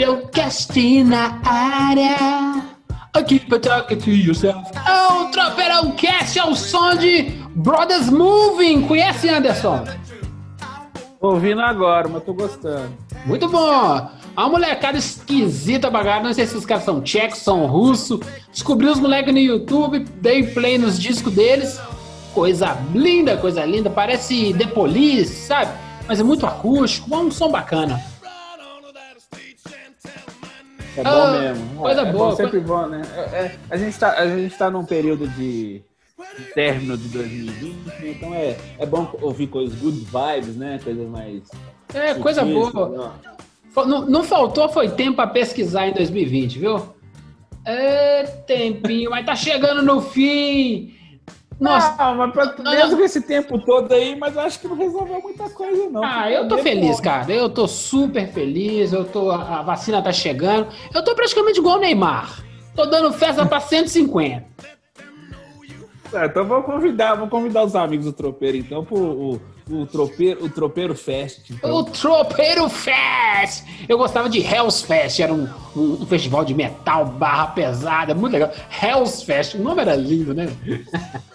Tropeirão Cast na área. Aqui pra talk to yourself. É o Tropeirão Cast, é o som de Brothers Moving. Conhece, Anderson? Ouvindo agora, mas tô gostando. Muito bom. A molecada esquisita bagada. Não sei se os caras são tchecos, são russos. Descobri os moleques no YouTube, dei play nos discos deles. Coisa linda, coisa linda. Parece The Police, sabe? Mas é muito acústico, é um som bacana. É bom Ah, mesmo. coisa é, boa, É sempre bom, né? É- a, gente tá, a gente tá num período de, de término de 2020, né? então é, é bom ouvir coisas good vibes, né? Coisas mais. É, coisa sutis, boa. né? Fa- Não, não faltou foi tempo pra pesquisar em 2020, viu? É tempinho, mas tá chegando no fim. Nossa, Ah, mas pra, Não, mesmo não. com esse tempo todo aí, mas eu acho que não resolveu muita coisa, não. ah, eu tô feliz, cara. Eu tô super feliz. Eu tô, a vacina tá chegando. Eu tô praticamente igual o Neymar. Tô dando festa pra 150. É, então vamos convidar, vamos convidar os amigos do Tropeiro, então, pro o, o, tropeiro, o Tropeiro Fest. então. O Tropeiro Fest! Eu gostava de Hells Fest, era um, um- um festival de metal barra pesada, muito legal. Hells Fest, o nome era lindo, né?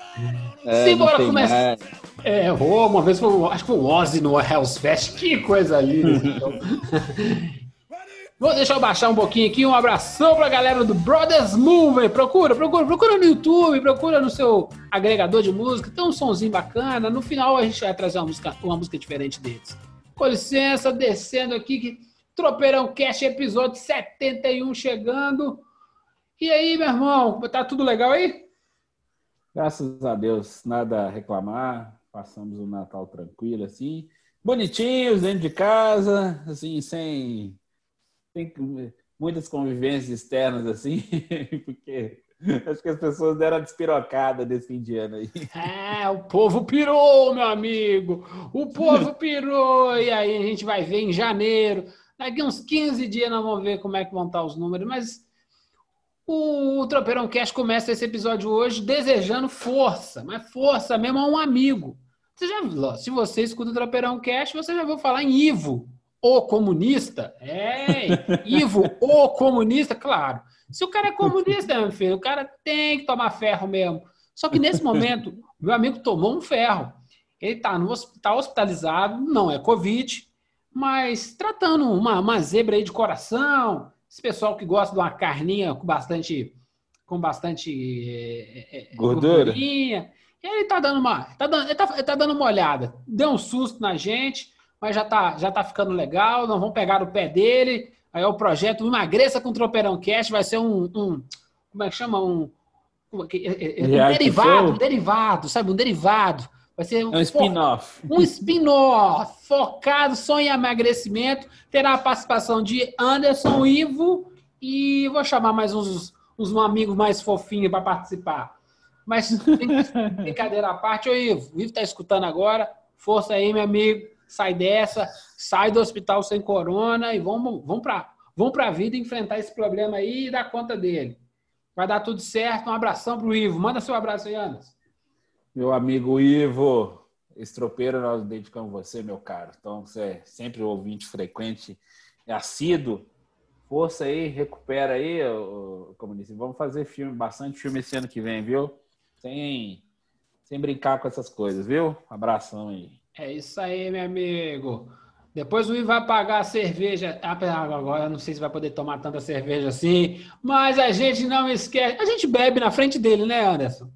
É, Simbora mais. É, oh, uma vez foi, acho que foi o Ozzy no Hells Fest, que coisa linda. Vou deixar eu baixar um pouquinho aqui, um abração pra galera do Brothers Movie. Procura, procura, procura no YouTube, procura no seu agregador de música, tem um sonzinho bacana. No final a gente vai trazer uma música, uma música diferente deles. Com licença, descendo aqui, que Tropeirão Cash, episódio 71 chegando. E aí, meu irmão, tá tudo legal aí? Graças a Deus, nada a reclamar. Passamos o Natal tranquilo, assim. Bonitinhos, dentro de casa, assim, sem, sem muitas convivências externas, assim, porque acho que as pessoas deram a despirocada desse fim de ano aí. É, o povo pirou, meu amigo. O povo pirou. E aí a gente vai ver em janeiro. Daqui uns 15 dias nós vamos ver como é que vão estar os números. Mas o Tropeirão Cash começa esse episódio hoje desejando força, mas força mesmo a um amigo. Você já se você escuta o Tropeirão Cash, você já viu falar em Ivo, o comunista? É, Ivo, o comunista, claro. Se o cara é comunista, meu filho, o cara tem que tomar ferro mesmo. Só que nesse momento, meu amigo tomou um ferro. Ele está no hospital hospitalizado, não é Covid, mas tratando uma, uma zebra aí de coração. Esse pessoal que gosta de uma carninha com bastante, com bastante é, é, Gordura. gordurinha. E ele tá dando uma, tá dando, ele tá, ele tá dando uma olhada. Deu um susto na gente, mas já tá, já tá ficando legal. Não vamos pegar o pé dele. Aí é o projeto Emagreça com Tropeirão Cast, vai ser um, um como é que chama? Um, é é- é- um Reality derivado, show? um derivado, sabe? Um derivado. Vai ser É um spin-off. um spin-off focado só em emagrecimento. Terá a participação de Anderson, Ivo e vou chamar mais uns, uns amigos mais fofinhos para participar. Mas brincadeira à parte, ô Ivo, o Ivo tá escutando agora. Força aí, meu amigo. Sai dessa, sai do hospital sem corona e vamos, vamos para vamos a vida enfrentar esse problema aí e dar conta dele. Vai dar tudo certo. Um abração pro Ivo. Manda seu abraço aí, Anderson. Meu amigo Ivo, esse tropeiro nós dedicamos você, meu caro. Então, você é sempre ouvinte frequente, é assíduo. Força aí, recupera aí, comunista. Vamos fazer filme, bastante filme esse ano que vem, viu? Sem, sem brincar com essas coisas, viu? Abração aí. É isso aí, meu amigo. Depois o Ivo vai pagar a cerveja. Ah, Agora não sei se vai poder tomar tanta cerveja assim, mas a gente não esquece. A gente bebe na frente dele, né, Anderson?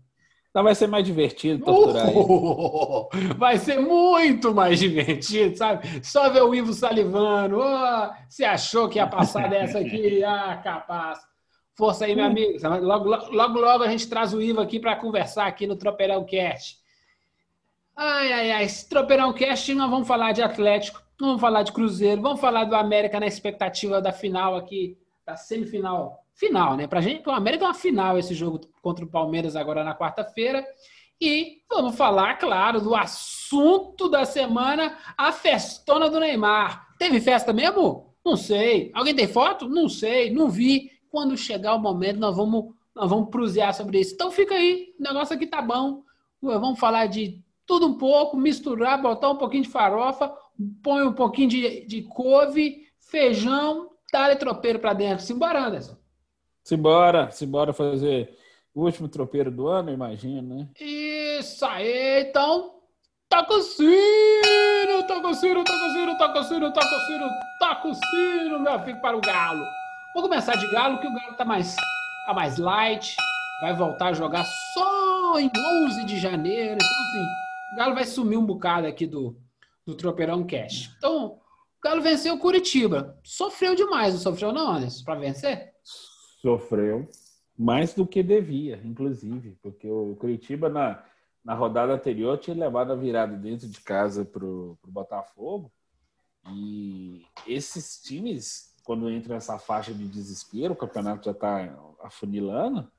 Então vai ser mais divertido torturar ele. Uh, vai ser muito mais divertido, sabe? Só ver o Ivo salivando. Oh, você achou que ia passar dessa aqui? Ah, capaz. Força aí, meu amigo. Logo, logo, logo a gente traz o Ivo aqui para conversar aqui no Tropeirão Cast. Ai, ai, ai. Esse Tropeirão Cast, nós vamos falar de Atlético, vamos falar de Cruzeiro, vamos falar do América na expectativa da final aqui, da semifinal. Final, né? Pra gente, o América é uma final esse jogo contra o Palmeiras agora na quarta-feira. E vamos falar, claro, do assunto da semana, a festona do Neymar. Teve festa mesmo? Não sei. Alguém tem foto? Não sei, não vi. Quando chegar o momento, nós vamos, nós vamos prusear sobre isso. Então fica aí, o negócio aqui tá bom. Vamos falar de tudo um pouco, misturar, botar um pouquinho de farofa, põe um pouquinho de, de couve, feijão, dá tropeiro para dentro. Simbora, Anderson. Simbora, simbora fazer o último tropeiro do ano, imagino, né? Isso aí, então. Toca o sino, toca o sino, toca o sino, toca o sino, toca o sino, toca o sino, meu filho, para o galo. Vou começar de galo, que o galo tá mais, tá mais light. Vai voltar a jogar só em 11 de janeiro. Então, assim, o Galo vai sumir um bocado aqui do, do Tropeirão Cash. Então, o Galo venceu o Curitiba. Sofreu demais, não sofreu não, Anderson, para vencer? Sofreu. Mais do que devia, inclusive. Porque o Curitiba, na, na rodada anterior, tinha levado a virada dentro de casa para o Botafogo. E esses times, quando entram nessa faixa de desespero, o campeonato já está afunilando,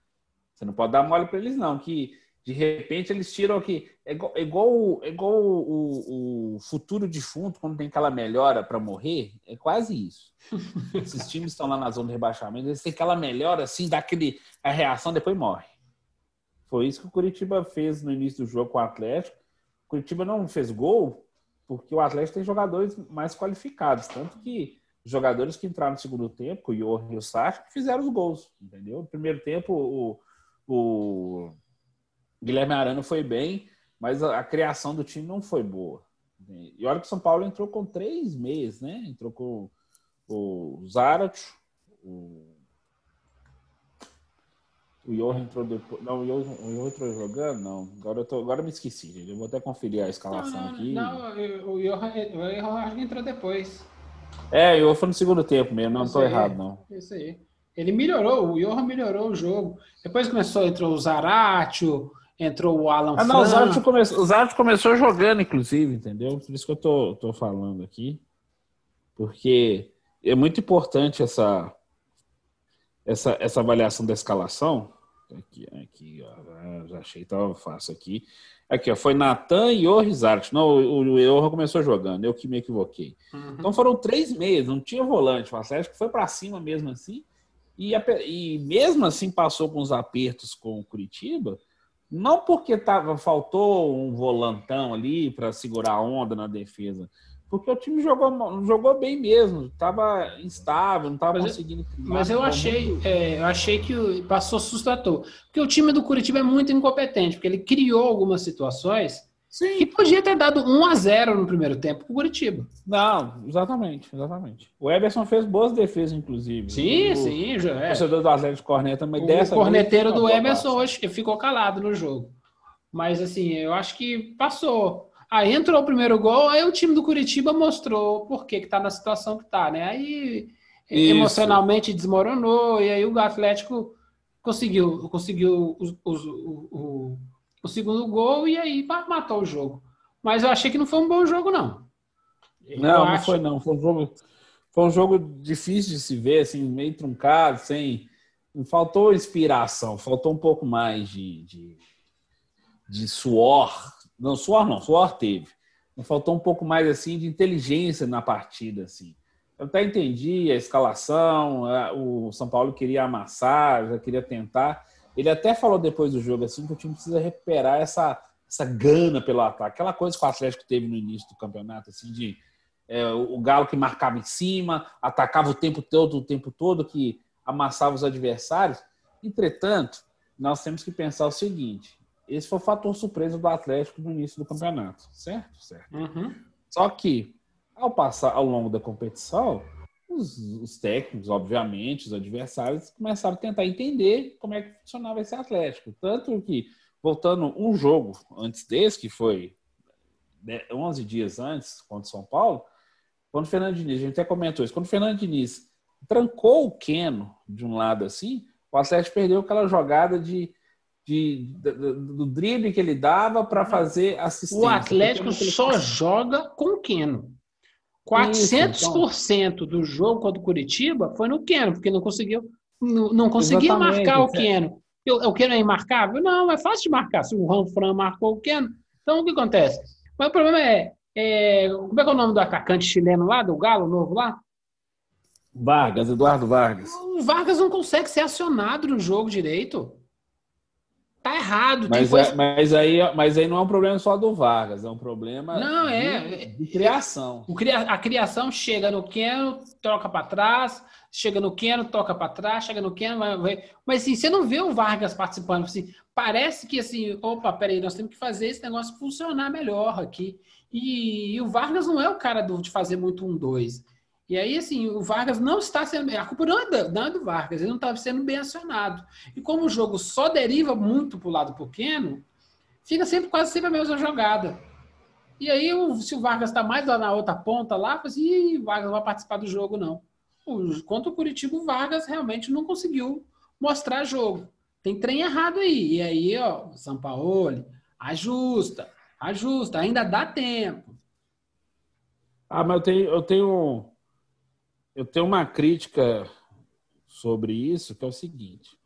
você não pode dar mole para eles, não. Que de repente eles tiram aqui. É igual, é igual, é igual o, o, futuro defunto, quando tem aquela melhora para morrer. É quase isso. Esses times estão lá na zona de rebaixamento, eles têm aquela melhora assim, dá aquele, a reação, depois morre. Foi isso que o Curitiba fez no início do jogo com o Atlético. O Curitiba não fez gol porque o Atlético tem jogadores mais qualificados. Tanto que jogadores que entraram no segundo tempo, o Johan e o Sacha, fizeram os gols. Entendeu? No primeiro tempo, o, o Guilherme Arana foi bem, mas a, a, criação do time não foi boa. E olha que o São Paulo entrou com três meses, né? Entrou com o Zarat, o, o Johan entrou depois. Não, o Johan, o Johan entrou jogando? Não. Agora eu, tô, agora eu me esqueci, gente. Eu vou até conferir a escalação não, não, aqui. Não, o Johan, o Johan entrou depois. É, o Johan foi no segundo tempo mesmo, não estou errado, não. Isso aí. Ele melhorou, o Johan melhorou o jogo. Depois começou, entrou o Zaratio, entrou o Alan ah, não, o come... o começou jogando, inclusive, entendeu? Por isso que eu tô, tô falando aqui. Porque é muito importante essa, essa, essa avaliação da escalação. Aqui, aqui ó, já achei, tava fácil aqui. Aqui, ó, foi Natan e o Rizarte. Não, o Johan começou jogando, eu que me equivoquei. Uhum. Então foram três meses, não tinha volante. O Atlético foi para cima mesmo assim. E, e mesmo assim passou com os apertos com o Curitiba, não porque tava, faltou um volantão ali para segurar a onda na defesa, porque o time jogou, jogou bem mesmo, estava instável, não estava conseguindo. mas eu achei, é, eu achei que passou assustador, porque o time do Curitiba é muito incompetente, porque ele criou algumas situações Sim. Que podia ter dado 1 a 0 no primeiro tempo com o Curitiba. Não, exatamente, exatamente. O Everson fez boas defesas, inclusive. Sim, o, sim, já é. O torcedor do Atlético Corneta, mas o dessa corneteiro vez, do Everson hoje ficou calado no jogo. Mas assim, eu acho que passou. Aí entrou o primeiro gol, aí o time do Curitiba mostrou por que está na situação que está, né? Aí Isso. emocionalmente desmoronou, e aí o Atlético conseguiu, conseguiu os, os, o, o segundo gol e aí matou o jogo. Mas eu achei que não foi um bom jogo, não. Eu não, acho... não foi não. Foi um jogo, foi um jogo difícil de se ver, assim, meio truncado, sem. Faltou inspiração, faltou um pouco mais de, de, de suor. Não, suor não, suor teve. Faltou um pouco mais assim de inteligência na partida, assim. Eu até entendi a escalação, o São Paulo queria amassar, já queria tentar, ele até falou depois do jogo assim que o time precisa recuperar essa, essa gana pelo ataque. Aquela coisa que o Atlético teve no início do campeonato, assim, de é, o Galo que marcava em cima, atacava o tempo todo, o tempo todo, que amassava os adversários. Entretanto, nós temos que pensar o seguinte: esse foi o fator surpresa do Atlético no início do campeonato, certo? Certo. Uhum. Só que, ao passar ao longo da competição, os, os, técnicos, obviamente, os adversários, começaram a tentar entender como é que funcionava esse Atlético. Tanto que, voltando um jogo antes desse, que foi 11 dias antes, contra o São Paulo, quando o Fernando Diniz, a gente até comentou isso, quando o Fernando Diniz trancou o Keno de um lado assim, o Atlético perdeu aquela jogada de, de, do, do drible que ele dava para fazer assistência. O Atlético só joga com o Keno. 400% então... do jogo contra o Curitiba foi no Keno, porque não conseguiu não, não conseguia marcar o Keno. O Keno é imarcável? Não, é fácil de marcar. Se o Ranfran marcou o Keno, então o que acontece? Mas o problema é, é, como é que é o nome do atacante chileno lá, do Galo novo lá? Vargas, Eduardo Vargas. O Vargas não consegue ser acionado no jogo direito. Tá errado. Mas, coisa... é, mas, aí, mas aí não é um problema só do Vargas, é um problema não, de, é, de criação. O, a criação chega no Keno, troca para trás, chega no Keno, toca para trás, chega no Keno, vai, vai. Mas assim, você não vê o Vargas participando. Assim, parece que assim, opa, peraí, nós temos que fazer esse negócio funcionar melhor aqui. E, e o Vargas não é o cara do, de fazer muito um dois. E aí, assim, o Vargas não está sendo. A culpa não é do, não é do Vargas, ele não estava sendo bem acionado. E como o jogo só deriva muito para o lado pequeno, fica sempre quase sempre a mesma jogada. E aí, se o Vargas está mais lá na outra ponta, lá, assim, o Vargas não vai participar do jogo, não. Contra o Curitiba, o Vargas realmente não conseguiu mostrar jogo. Tem trem errado aí. E aí, ó, o Sampaoli, ajusta, ajusta, ainda dá tempo. Ah, mas eu tenho, eu tenho eu tenho uma crítica sobre isso, que é o seguinte.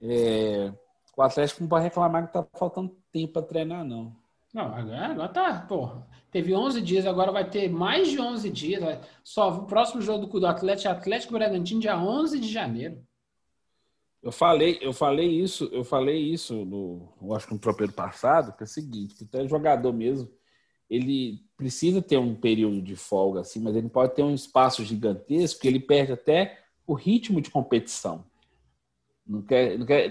É, o Atlético não pode reclamar que tá faltando tempo para treinar, não. Não, agora tá, porra. Teve 11 dias, agora vai ter mais de 11 dias. Só o próximo jogo do, do Atlético é Atlético Bragantino, dia 11 de janeiro. Eu falei, eu falei isso, eu falei isso no, eu acho que no tropeiro passado, que é o seguinte, que até jogador mesmo, ele precisa ter um período de folga, assim, mas ele pode ter um espaço gigantesco que ele perde até o ritmo de competição. Não quer, não quer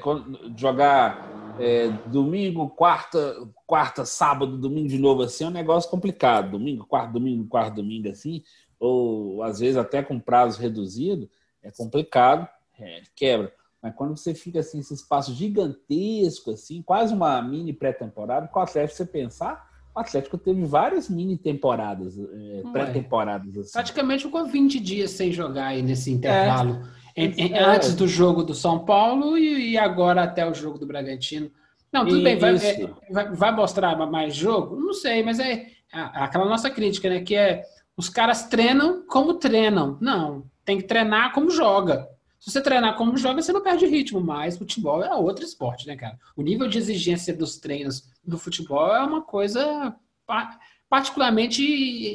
jogar é, domingo, quarta, quarta, sábado, domingo de novo assim é um negócio complicado. Domingo, quarto, domingo, quarto, domingo assim, ou às vezes até com prazo reduzido, é complicado, é, quebra. Mas quando você fica assim, esse espaço gigantesco, assim, quase uma mini pré-temporada, com o Atlético você pensar, o Atlético teve várias mini temporadas, é, pré-temporadas. Assim. Praticamente ficou 20 dias sem jogar aí nesse intervalo. É. Em, em, é. Antes do jogo do São Paulo e, e, agora até o jogo do Bragantino. Não, tudo bem, vai, é, vai, vai, mostrar mais jogo? Não sei, mas é, é aquela nossa crítica, né? Que é os caras treinam como treinam. Não, tem que treinar como joga. Se você treinar como joga, você não perde ritmo, mas futebol é outro esporte, né, cara? O nível de exigência dos treinos do futebol é uma coisa particularmente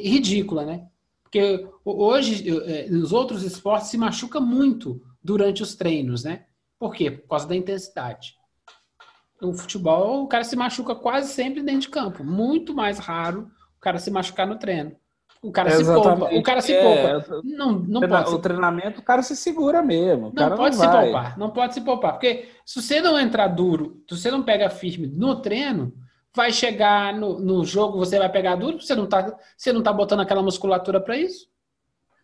ridícula, né? Porque hoje, é, nos outros esportes, se machuca muito durante os treinos, né? Por quê? Por causa da intensidade. No futebol, o cara se machuca quase sempre dentro de campo. Muito mais raro o cara se machucar no treino. O cara Exatamente. se poupa. O cara se é, poupa. Não, não treina, pode. O treinamento, o cara se segura mesmo. não pode não se vai. poupar. Não pode se poupar. Porque se você não entrar duro, se você não pega firme no treino, vai chegar no, no jogo, você vai pegar duro, você não tá, você não tá botando aquela musculatura para isso.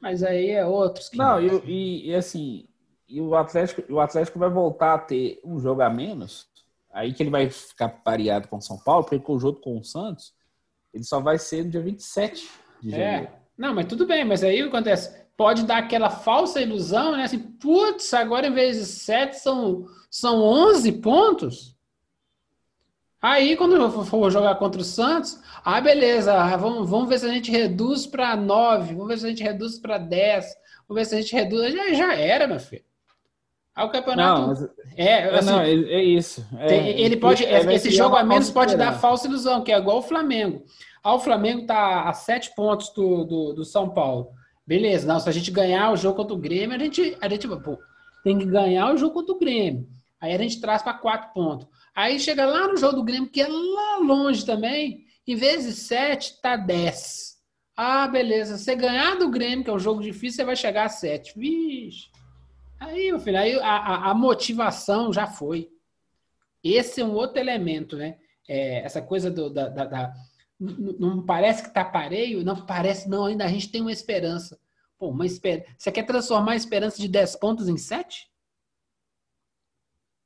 Mas aí é outros. Que não, e, e, e, assim, e o Atlético, o Atlético vai voltar a ter um jogo a menos. Aí que ele vai ficar pareado com o São Paulo, porque o jogo com o Santos, ele só vai ser no dia 27 de é. janeiro. É. Não, mas tudo bem, mas aí o que acontece? Pode dar aquela falsa ilusão, né? Assim, putz, agora em vez de 7 são, são 11 pontos. Aí, quando eu for jogar contra o Santos, ah, beleza, vamos, vamos ver se a gente reduz para 9, vamos ver se a gente reduz para 10, vamos ver se a gente reduz. Já, já era, meu filho. Aí o campeonato. Não, mas... é, é, assim, não, é, é isso. É, tem, ele pode, é, esse jogo a menos pode dar falsa ilusão, que é igual o Flamengo. Ah, o Flamengo está a sete pontos do, do, do, São Paulo. Beleza, não, se a gente ganhar o jogo contra o Grêmio, a gente, a gente pô, tem que ganhar o jogo contra o Grêmio. Aí a gente traz para quatro pontos. Aí chega lá no jogo do Grêmio, que é lá longe também, em vez de sete, tá dez. Ah, beleza. Você ganhar do Grêmio, que é um jogo difícil, você vai chegar a sete. Vixe. Aí, meu filho, aí a, a, a motivação já foi. Esse é um outro elemento, né? É, essa coisa do, da, da, da não parece que está pareio, não parece, não, ainda a gente tem uma esperança. Pô, uma esper... Você quer transformar a esperança de 10 pontos em 7?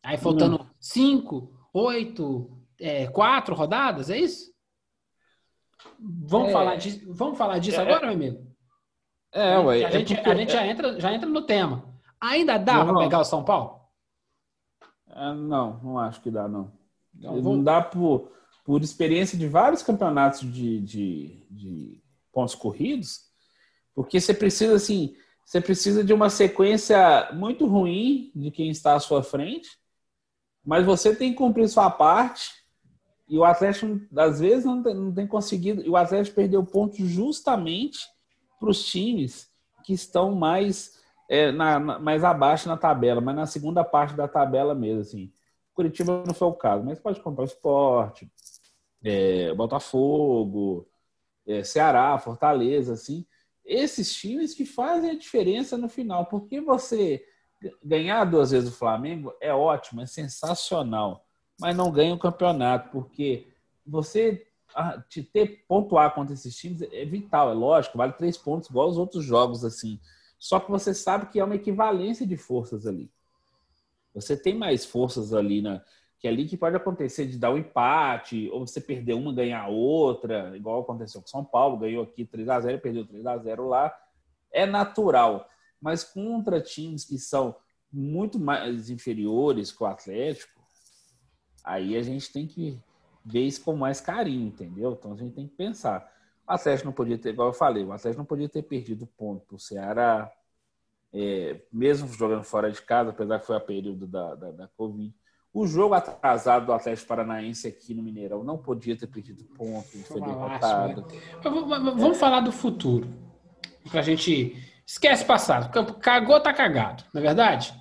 Aí faltando 5, 8, 4 rodadas, é isso? Vamos, é... Falar, disso, vamos falar disso é... agora, meu amigo? É, ué. A, gente, é porque... a gente já entra, já entra no tema. Ainda dá para pegar o São Paulo? É, não, não acho que dá, não. Não, vou... não dá por, por experiência de vários campeonatos de, de, de pontos corridos, porque você precisa, assim, você precisa de uma sequência muito ruim de quem está à sua frente, mas você tem que cumprir sua parte e o Atlético, às vezes, não tem, não tem conseguido. E o Atlético perdeu pontos justamente para os times que estão mais, é, na, na, mais abaixo na tabela, mas na segunda parte da tabela mesmo. Assim. Curitiba não foi o caso, mas pode comprar esporte, é, Botafogo, é, Ceará, Fortaleza, assim. Esses times que fazem a diferença no final. Porque você ganhar duas vezes o Flamengo é ótimo, é sensacional mas não ganha o campeonato, porque você te ter pontuar contra esses times é vital, é lógico, vale três pontos igual aos outros jogos assim. Só que você sabe que é uma equivalência de forças ali. Você tem mais forças ali na que é ali que pode acontecer de dar um empate, ou você perder uma, ganhar outra, igual aconteceu com São Paulo, ganhou aqui 3 a 0 perdeu 3 a 0 lá. É natural, mas contra times que são muito mais inferiores que o Atlético, Aí a gente tem que ver isso com mais carinho, entendeu? Então a gente tem que pensar. O Atlético não podia ter, igual eu falei, o Atlético não podia ter perdido ponto para o Ceará, é, mesmo jogando fora de casa, apesar que foi a período da, da, da Covid. O jogo atrasado do Atlético Paranaense aqui no Mineirão não podia ter perdido ponto, foi derrotado. Né? Vamos é. falar do futuro. Pra gente. Esquece passado. Cagou, tá cagado, não é verdade?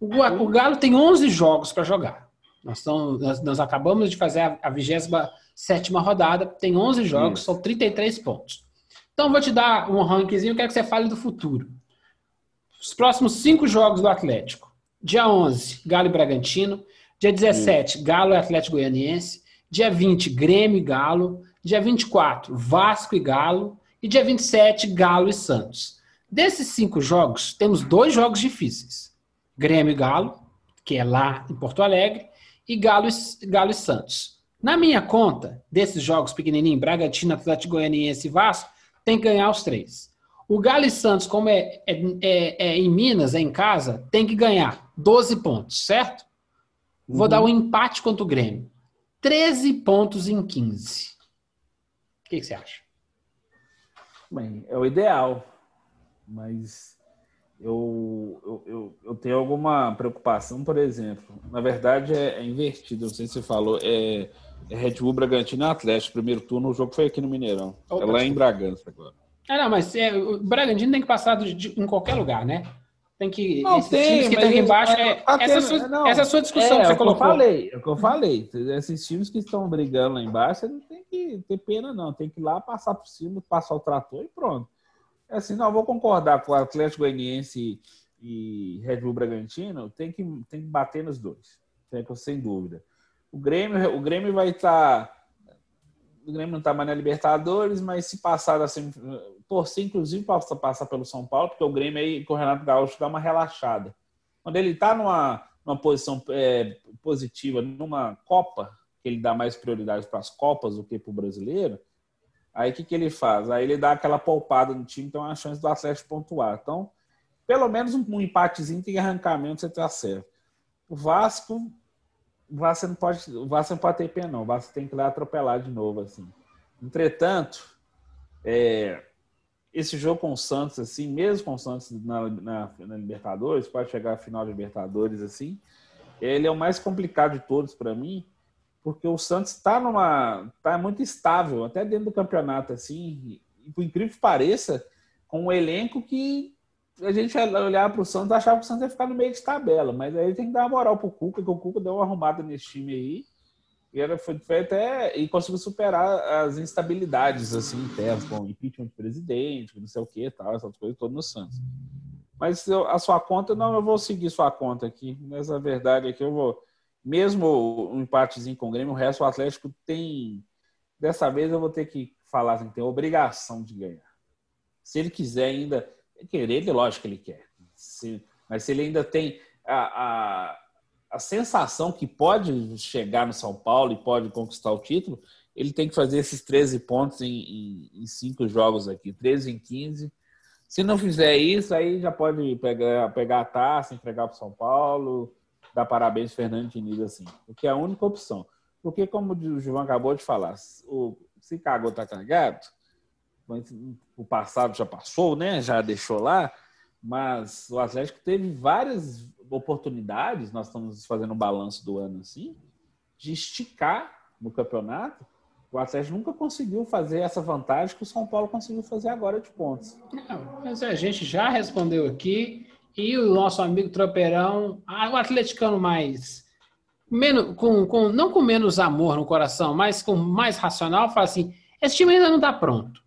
O, Galo tem 11 jogos para jogar. Nós, estamos, nós, nós acabamos de fazer a, a 27 rodada, tem 11 jogos, Isso. são 33 pontos. Então, vou te dar um rankingzinho, quero que você fale do futuro. Os próximos cinco jogos do Atlético. Dia 11, Galo e Bragantino. Dia 17, Isso. Galo e Atlético Goianiense. Dia 20, Grêmio e Galo. Dia 24, Vasco e Galo. E dia 27, Galo e Santos. Desses cinco jogos, temos dois jogos difíceis. Grêmio e Galo, que é lá em Porto Alegre, e Galo, Galo e Santos. Na minha conta, desses jogos pequenininhos, Bragantino, Atlético Goianiense e Vasco, tem que ganhar os três. O Galo e Santos, como é, é, é, é em Minas, é em casa, tem que ganhar 12 pontos, certo? Vou uhum. dar um empate contra o Grêmio. 13 pontos em 15. O que, que você acha? Bem, é o ideal, mas eu, eu, eu, eu, tenho alguma preocupação, por exemplo. Na verdade, é, é invertido, não sei se você falou. É, é Red Bull Bragantino e Atlético. Primeiro turno, o jogo foi aqui no Mineirão. Opa, é lá em Bragança agora. Ah, não, mas é, o Bragantino tem que passar de, de, em qualquer lugar, né? Tem que. Não, esses tem, times que estão aqui embaixo. É, essa, sua, não, essa é a sua discussão é, que você é colocou. Eu falei, é o que eu falei. Esses times que estão brigando lá embaixo, não tem que ter pena, não. Tem que ir lá passar por cima, passar o trator e pronto. É assim, não, vou concordar com o Atlético Goianiense e Red Bull Bragantino, tem que, tem que bater nos dois. Tem que, sem dúvida. O Grêmio, o Grêmio vai estar. Tá, o Grêmio não está mais na Libertadores, mas se passar assim, torcer, inclusive, para passar pelo São Paulo, porque o Grêmio aí, com o Renato Gaúcho, dá uma relaxada. Quando ele está numa, numa posição é, positiva, numa Copa, que ele dá mais prioridade para as Copas do que para o brasileiro, Aí o que, que ele faz? Aí ele dá aquela poupada no time, então é uma chance do Atlético pontuar. Então, pelo menos um, um empatezinho tem arrancamento, você tá certo. O Vasco, o Vasco não pode, o Vasco não pode ter pena, não. O Vasco tem que lá atropelar de novo, assim. Entretanto, é, esse jogo com o Santos, assim, mesmo com o Santos na, na, na Libertadores, pode chegar à final da Libertadores, assim, ele é o mais complicado de todos para mim, porque o Santos está numa tá muito estável até dentro do campeonato assim e por incrível que pareça com um elenco que a gente olhar para o Santos achava que o Santos ia ficar no meio de tabela mas aí tem que dar uma moral para o Cuca que o Cuca deu uma arrumada nesse time aí e era foi, foi até e conseguiu superar as instabilidades assim internas com impeachment de presidente não sei o que tal essas coisas todas no Santos mas eu, a sua conta não eu vou seguir sua conta aqui nessa verdade aqui eu vou mesmo um empatezinho com o Grêmio, o resto o Atlético tem. Dessa vez eu vou ter que falar assim, tem obrigação de ganhar. Se ele quiser ainda. Querer, lógico que ele quer. Se, mas se ele ainda tem a, a, a sensação que pode chegar no São Paulo e pode conquistar o título, ele tem que fazer esses 13 pontos em, em, em cinco jogos aqui, 13 em 15. Se não fizer isso, aí já pode pegar, pegar a taça, entregar para o São Paulo dar parabéns ao Fernando Diniz assim, porque é a única opção. Porque, como o João acabou de falar, o, se cagou, tá cagado, o passado já passou, né? Já deixou lá, mas o Atlético teve várias oportunidades, nós estamos fazendo um balanço do ano assim, de esticar no campeonato. O Atlético nunca conseguiu fazer essa vantagem que o São Paulo conseguiu fazer agora de pontos. Não, mas a gente já respondeu aqui e o nosso amigo Tropeirão, ah, o atleticano mais menos, com, com, não com menos amor no coração, mas com mais racional, fala assim: esse time ainda não está pronto.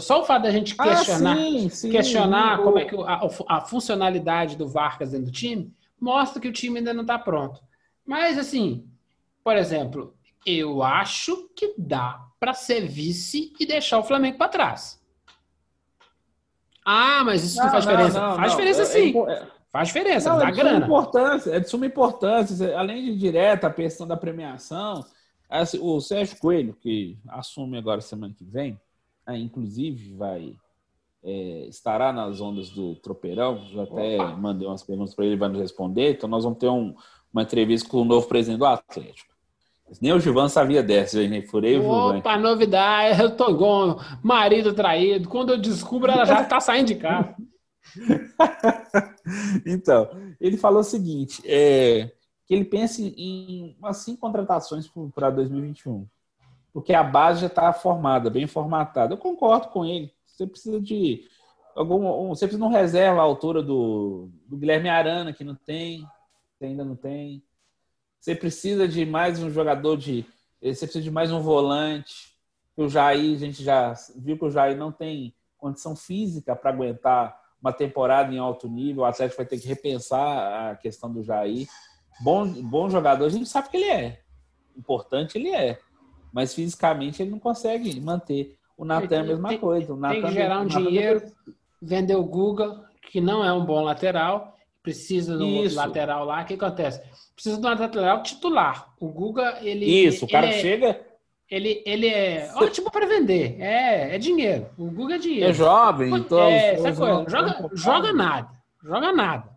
Só o fato da gente questionar, ah, sim, sim, questionar como é que a, a, funcionalidade do Vargas dentro do time mostra que o time ainda não está pronto. Mas, assim, por exemplo, eu acho que dá para ser vice e deixar o Flamengo para trás. Ah, mas isso não, não faz diferença. Não, faz diferença sim. Faz diferença, dá é de grana. Importância, é de suma importância. Além de direta, a questão da premiação. Assim, o Sérgio Coelho, que assume agora semana que vem, né, inclusive vai é, estará nas ondas do Tropeirão. Já até Opa. mandei umas perguntas para ele, vai nos responder. Então, nós vamos ter um, uma entrevista com o novo presidente do Atlético. Nem o Gilvan sabia dessa, hein? Furei o. Opa, novidade. Eu tô igual marido traído. Quando eu descubro, ela já tá saindo de casa. então, ele falou o seguinte: é, que ele pensa em umas cinco contratações para 2021 porque a base já está formada, bem formatada. Eu concordo com ele. Você precisa de algum, você precisa de um reserva à altura do, do Guilherme Arana que não tem, que ainda não tem. Você precisa de mais um jogador de, você precisa de mais um volante. O Jair, a gente já viu que o Jair não tem condição física para aguentar uma temporada em alto nível. O Atlético vai ter que repensar a questão do Jair. Bom, bom jogador, a gente sabe que ele é. Importante ele é mas fisicamente ele não consegue manter. O Natan é a mesma tem, coisa. O tem que gerar um dinheiro, vender o Guga, que não é um bom lateral, precisa do Isso. lateral lá. O que acontece? Precisa de um lateral titular. O Guga, ele. Isso, o cara é, chega. Ele, ele é ótimo para vender. É, é dinheiro. O Guga é dinheiro. É jovem, então. É, essa coisa. Joga, joga nada. Joga nada.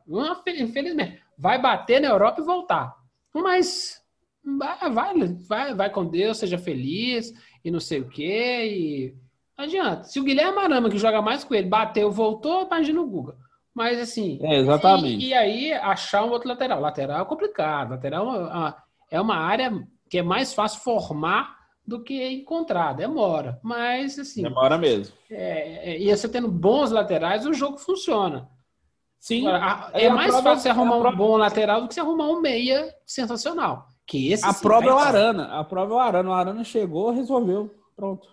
Infelizmente. Vai bater na Europa e voltar. Mas vai, vai, vai com Deus, seja feliz e não sei o quê. E não adianta. Se o Guilherme Arama, que joga mais com ele, bateu, voltou, imagina o Guga. Mas assim. É, exatamente. E, e, aí achar um outro lateral. Lateral é complicado. Lateral é uma, é uma área que é mais fácil formar do que encontrar. Demora. Mas assim. Demora mesmo. É, é, e você tendo bons laterais, o jogo funciona. Sim. Agora, é, é mais prova, fácil você arrumar um bom lateral do que você arrumar um meia sensacional. Que esse a prova é o Arana. A prova é o Arana. O Arana chegou, resolveu. Pronto.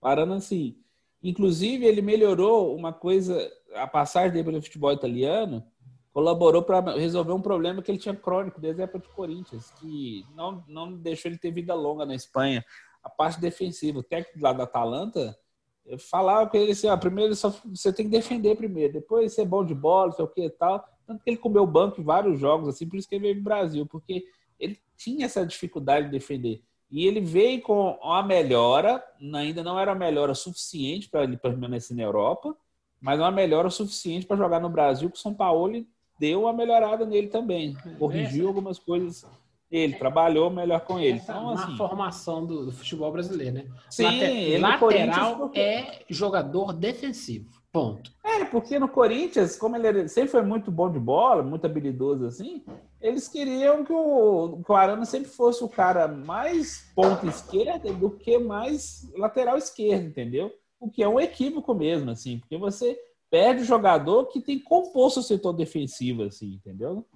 O Arana, assim. Inclusive, ele melhorou uma coisa. A passagem dele pelo futebol italiano colaborou para resolver um problema que ele tinha crônico desde a época de Corinthians, que não, não deixou ele ter vida longa na Espanha. A parte defensiva, o técnico lá da Atalanta, eu falava com ele assim: ah, primeiro só, você tem que defender primeiro, depois ser bom de bola, sei o que e tal. Tanto que ele comeu banco em vários jogos, assim, por isso que ele veio pro Brasil, porque ele tinha essa dificuldade de defender. E ele veio com uma melhora, ainda não era melhora suficiente para ele permanecer na Europa, mas uma melhora suficiente para jogar no Brasil, que o São Paulo deu uma melhorada nele também. Corrigiu algumas coisas ele trabalhou melhor com ele. então, assim, formação do, do, futebol brasileiro, né? Sim, Later, lateral é jogador defensivo. Ponto. É, porque no Corinthians, como ele sempre foi muito bom de bola, muito habilidoso assim, eles queriam que o, que o Arana sempre fosse o cara mais ponta esquerda do que mais lateral esquerdo, entendeu? O que é um equívoco mesmo, assim, porque você perde o jogador que tem composto o setor defensivo, assim, entendeu?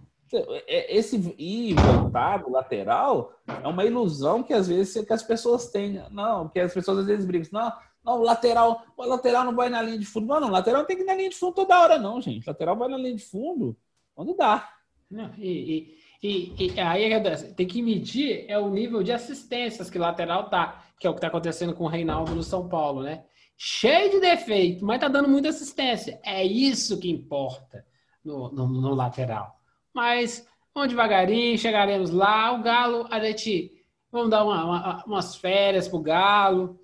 É, esse ir voltar lateral é uma ilusão que às vezes que as pessoas têm. Não, que as pessoas às vezes brincam. Não, não, lateral, o lateral não vai na linha de fundo. Não, não, lateral tem que ir na linha de fundo toda hora, não, gente. Lateral vai na linha de fundo quando dá. Não, e, e, e, e aí é tem que medir é o nível de assistências que lateral tá, que é o que está acontecendo com o Reinaldo no São Paulo, né? Cheio de defeito, mas tá dando muita assistência. É isso que importa no, no, no lateral. Mas vamos devagarinho, chegaremos lá. O Galo, a gente vamos dar uma, uma, umas férias pro Galo.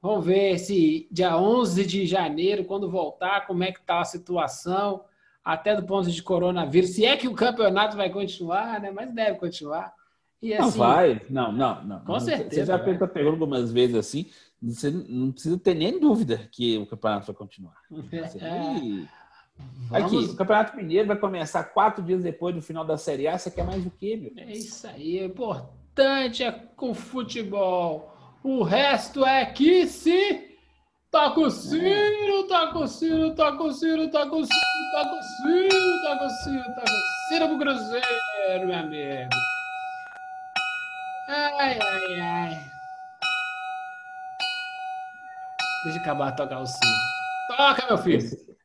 Vamos ver se dia 11 de janeiro, quando voltar, como é que tá a situação. Até do ponto de coronavírus, se é que o campeonato vai continuar, né? Mas deve continuar. E, assim, não vai, não, não, não. Com certeza. Você já fez a pergunta algumas vezes assim, você não precisa ter nem dúvida que o campeonato vai continuar. É. Aqui, o Campeonato Mineiro vai começar quatro dias depois do final da Série A. Você quer mais do que, meu? É isso aí. O importante é com futebol. O resto é que se Toca o sino, toca o sino, toca o sino, toca o sino, toca o sino, toca o sino, toca o sino pro Cruzeiro, meu amigo. Ai, ai, ai. Deixa eu acabar de tocar o sino. Toca, meu filho.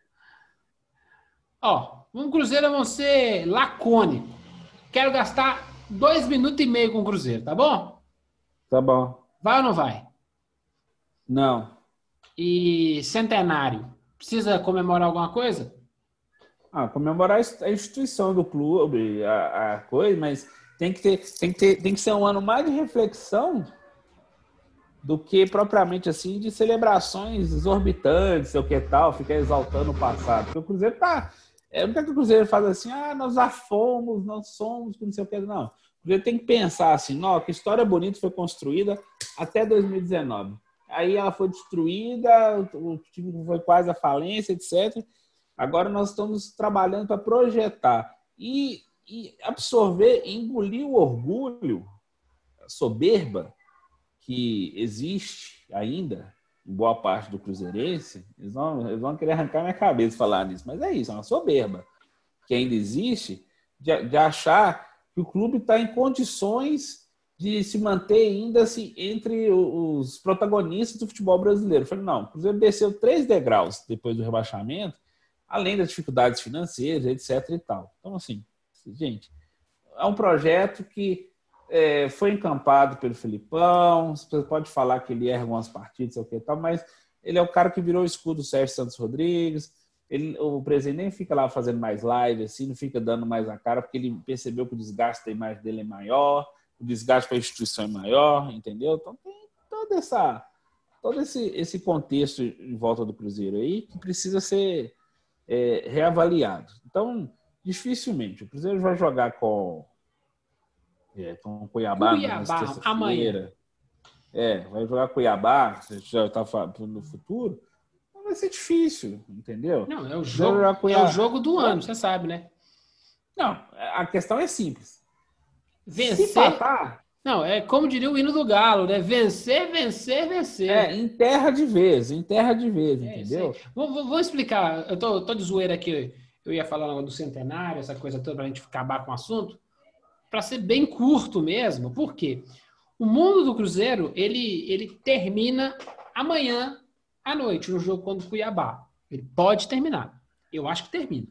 Ó, um Cruzeiro vão ser lacônico. Quero gastar dois minutos e meio com o Cruzeiro, tá bom? Tá bom. Vai ou não vai? Não e centenário, precisa comemorar alguma coisa? Ah, comemorar a instituição do clube, a, a, coisa, mas tem que, ter, tem, que ter, tem que ser um ano mais de reflexão do que propriamente assim de celebrações exorbitantes, sei o que tal, ficar exaltando o passado. Porque o Cruzeiro tá. É, é que o Cruzeiro faz assim, ah, nós já fomos, nós somos, não sei o que. Não. O Cruzeiro tem que pensar assim, não, que história bonita foi construída até 2019 aí ela foi destruída, o time foi quase à falência, etc. Agora nós estamos trabalhando para projetar e, e, absorver, engolir o orgulho, a soberba que existe ainda em boa parte do Cruzeirense. Eles vão, eles vão querer arrancar minha cabeça falar nisso, mas é isso, é uma soberba que ainda existe de, de achar que o clube está em condições de se manter ainda assim, entre os protagonistas do futebol brasileiro. Eu falei, não, o Cruzeiro desceu três degraus depois do rebaixamento, além das dificuldades financeiras, etc. e tal. Então, assim, gente, é um projeto que é, foi encampado pelo Filipão, você pode falar que ele erra algumas partidas, sei o que tal, mas ele é o cara que virou o escudo do Sérgio Santos Rodrigues, ele, o presidente nem fica lá fazendo mais live, assim, não fica dando mais a cara, porque ele percebeu que o desgaste da imagem dele é maior, o desgaste para a instituição é maior, entendeu? Então tem toda essa todo esse, esse contexto em volta do Cruzeiro aí que precisa ser é, reavaliado. Então, dificilmente o Cruzeiro vai jogar com é, com o Cuiabá, Cuiabá amanhã. É, vai jogar Cuiabá, já está no futuro. Vai ser difícil, entendeu? Não, é o jogo, é o jogo do ano, você sabe, né? Não, a questão é simples Vencer. Se empatar, não, é como diria o hino do Galo, né? Vencer, vencer, vencer. É, em terra de vez, em terra de vez, é, entendeu? Vou, vou, vou, explicar. Eu tô, tô de zoeira aqui. Eu ia falar do centenário, essa coisa toda, para a gente acabar com o assunto. Para ser bem curto mesmo. Por quê? O mundo do Cruzeiro, ele, ele termina amanhã à noite, no jogo contra o Cuiabá. Ele pode terminar. Eu acho que termina.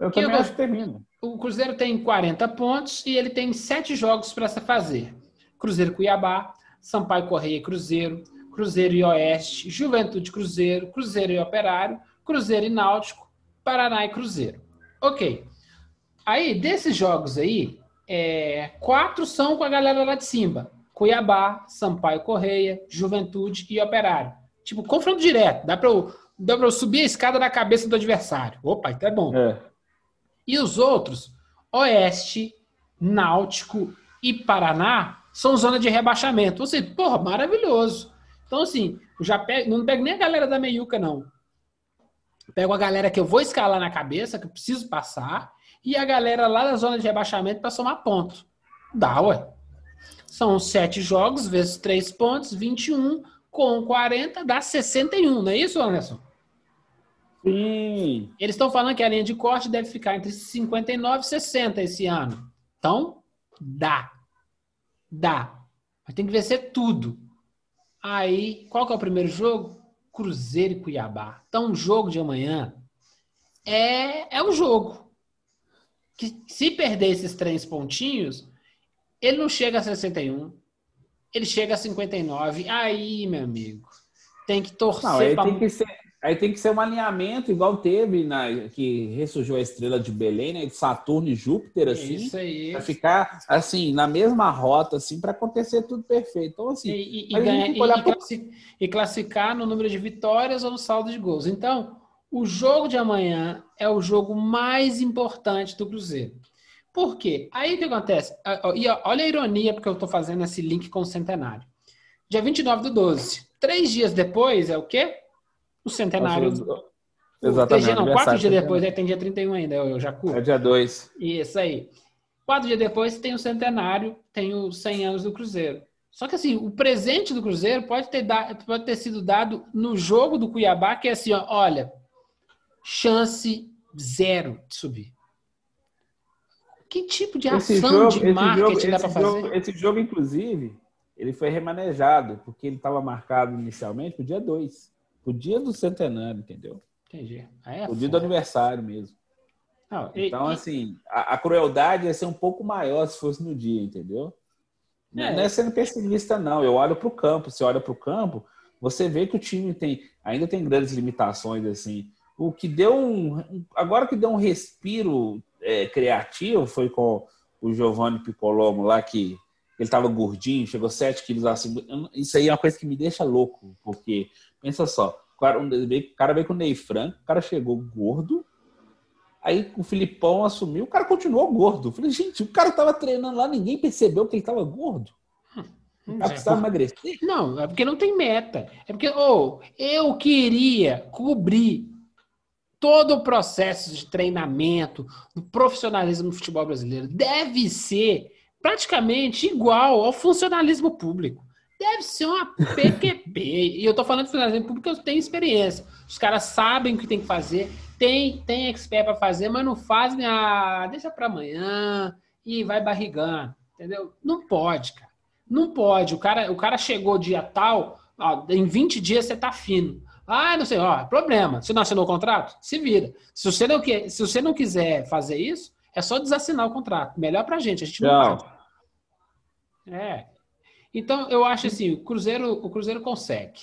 Eu também eu, acho que termina. O Cruzeiro tem 40 pontos e ele tem sete jogos para se fazer. Cruzeiro Cuiabá, Sampaio Correia Cruzeiro, Cruzeiro e Oeste, Juventude Cruzeiro, Cruzeiro e Operário, Cruzeiro e Náutico, Paraná e Cruzeiro. Ok. Aí, desses jogos aí, é, quatro são com a galera lá de cima. Cuiabá, Sampaio Correia, Juventude e Operário. Tipo, confronto direto. Dá para eu, dá eu subir a escada na cabeça do adversário. Opa, então é bom. É. E os outros, Oeste, Náutico e Paraná, são zona de rebaixamento. Você, porra, maravilhoso. Então, assim, eu já pego, não pego nem a galera da meiuca, não. Pego a galera que eu vou escalar na cabeça, que eu preciso passar, e a galera lá da zona de rebaixamento para somar ponto. Dá, ué. São sete jogos, vezes três pontos, 21, com 40, dá 61, não é isso, Anderson? Sim. Eles estão falando que a linha de corte deve ficar entre 59 e 60 esse ano. Então, dá. Dá. Mas tem que vencer tudo. Aí, qual que é o primeiro jogo? Cruzeiro e Cuiabá. Então, o jogo de amanhã é, é um jogo. Que se perder esses três pontinhos, ele não chega a 61. Ele chega a 59. Aí, meu amigo, tem que torcer. Não, ele pra... tem que ser Aí tem que ser um alinhamento, igual teve na, que ressurgiu a estrela de Belém, né? De Saturno e Júpiter, assim. Isso aí. Pra ficar, assim, na mesma rota, assim, para acontecer tudo perfeito. Então, assim. E, e, e, ganha, e, classificar, e, classificar no número de vitórias ou no saldo de gols. Então, o jogo de amanhã é o jogo mais importante do Cruzeiro. Por quê? Aí o que acontece? E olha a ironia, porque eu estou fazendo esse link com o centenário. Dia 29 do 12. Três dias depois é o quê? O centenário. Exatamente. Três, não, quatro dias depois, aí tem dia 31 ainda, eu já curto. É dia 2. Isso aí. Quatro dias depois tem o centenário, tem os 100 anos do Cruzeiro. Só que assim, o presente do Cruzeiro pode ter, dado, pode ter sido dado no jogo do Cuiabá, que é assim, ó, olha, chance zero de subir. Que tipo de ação jogo, de marketing jogo, dá para fazer? Jogo, esse jogo, inclusive, ele foi remanejado, porque ele estava marcado inicialmente para o dia 2, o dia do centenário, entendeu? Entendi. É o dia do aniversário mesmo. Não, então, e... assim, a, a, crueldade ia ser um pouco maior se fosse no dia, entendeu? É. Não é sendo pessimista, não. Eu olho para o campo. Você olha para o campo, você vê que o time tem ainda tem grandes limitações, assim. O que deu um. Agora que deu um respiro é, criativo foi com o Giovanni Piccolomo lá, que ele estava gordinho, chegou 7 quilos acima. Isso aí é uma coisa que me deixa louco, porque, pensa só, o cara, veio com o Ney Franco, o cara chegou gordo, aí o Filipão assumiu, o cara continuou gordo. Eu falei, gente, o cara tava treinando lá, ninguém percebeu que ele tava gordo. O cara precisava emagrecer. Não, é porque não tem meta. É porque, oh, eu queria cobrir todo o processo de treinamento, do profissionalismo no futebol brasileiro deve ser praticamente igual ao funcionalismo público. Deve ser uma PQP. e eu tô falando de funcionalismo público porque eu tenho experiência. Os caras sabem o que tem que fazer, tem, tem expert para fazer, mas não fazem, ah, deixa para amanhã e vai barrigando, entendeu? Não pode, cara. Não pode. O cara, o cara chegou dia tal, ó, em 20 dias você tá fino. Ah, não sei, ó, problema. Você não assinou o contrato? Se vira. Se você não, quer, se você não quiser fazer isso, é só desassinar o contrato. Melhor pra gente, a gente não, não. É. Então, eu acho assim, o Cruzeiro, o Cruzeiro consegue.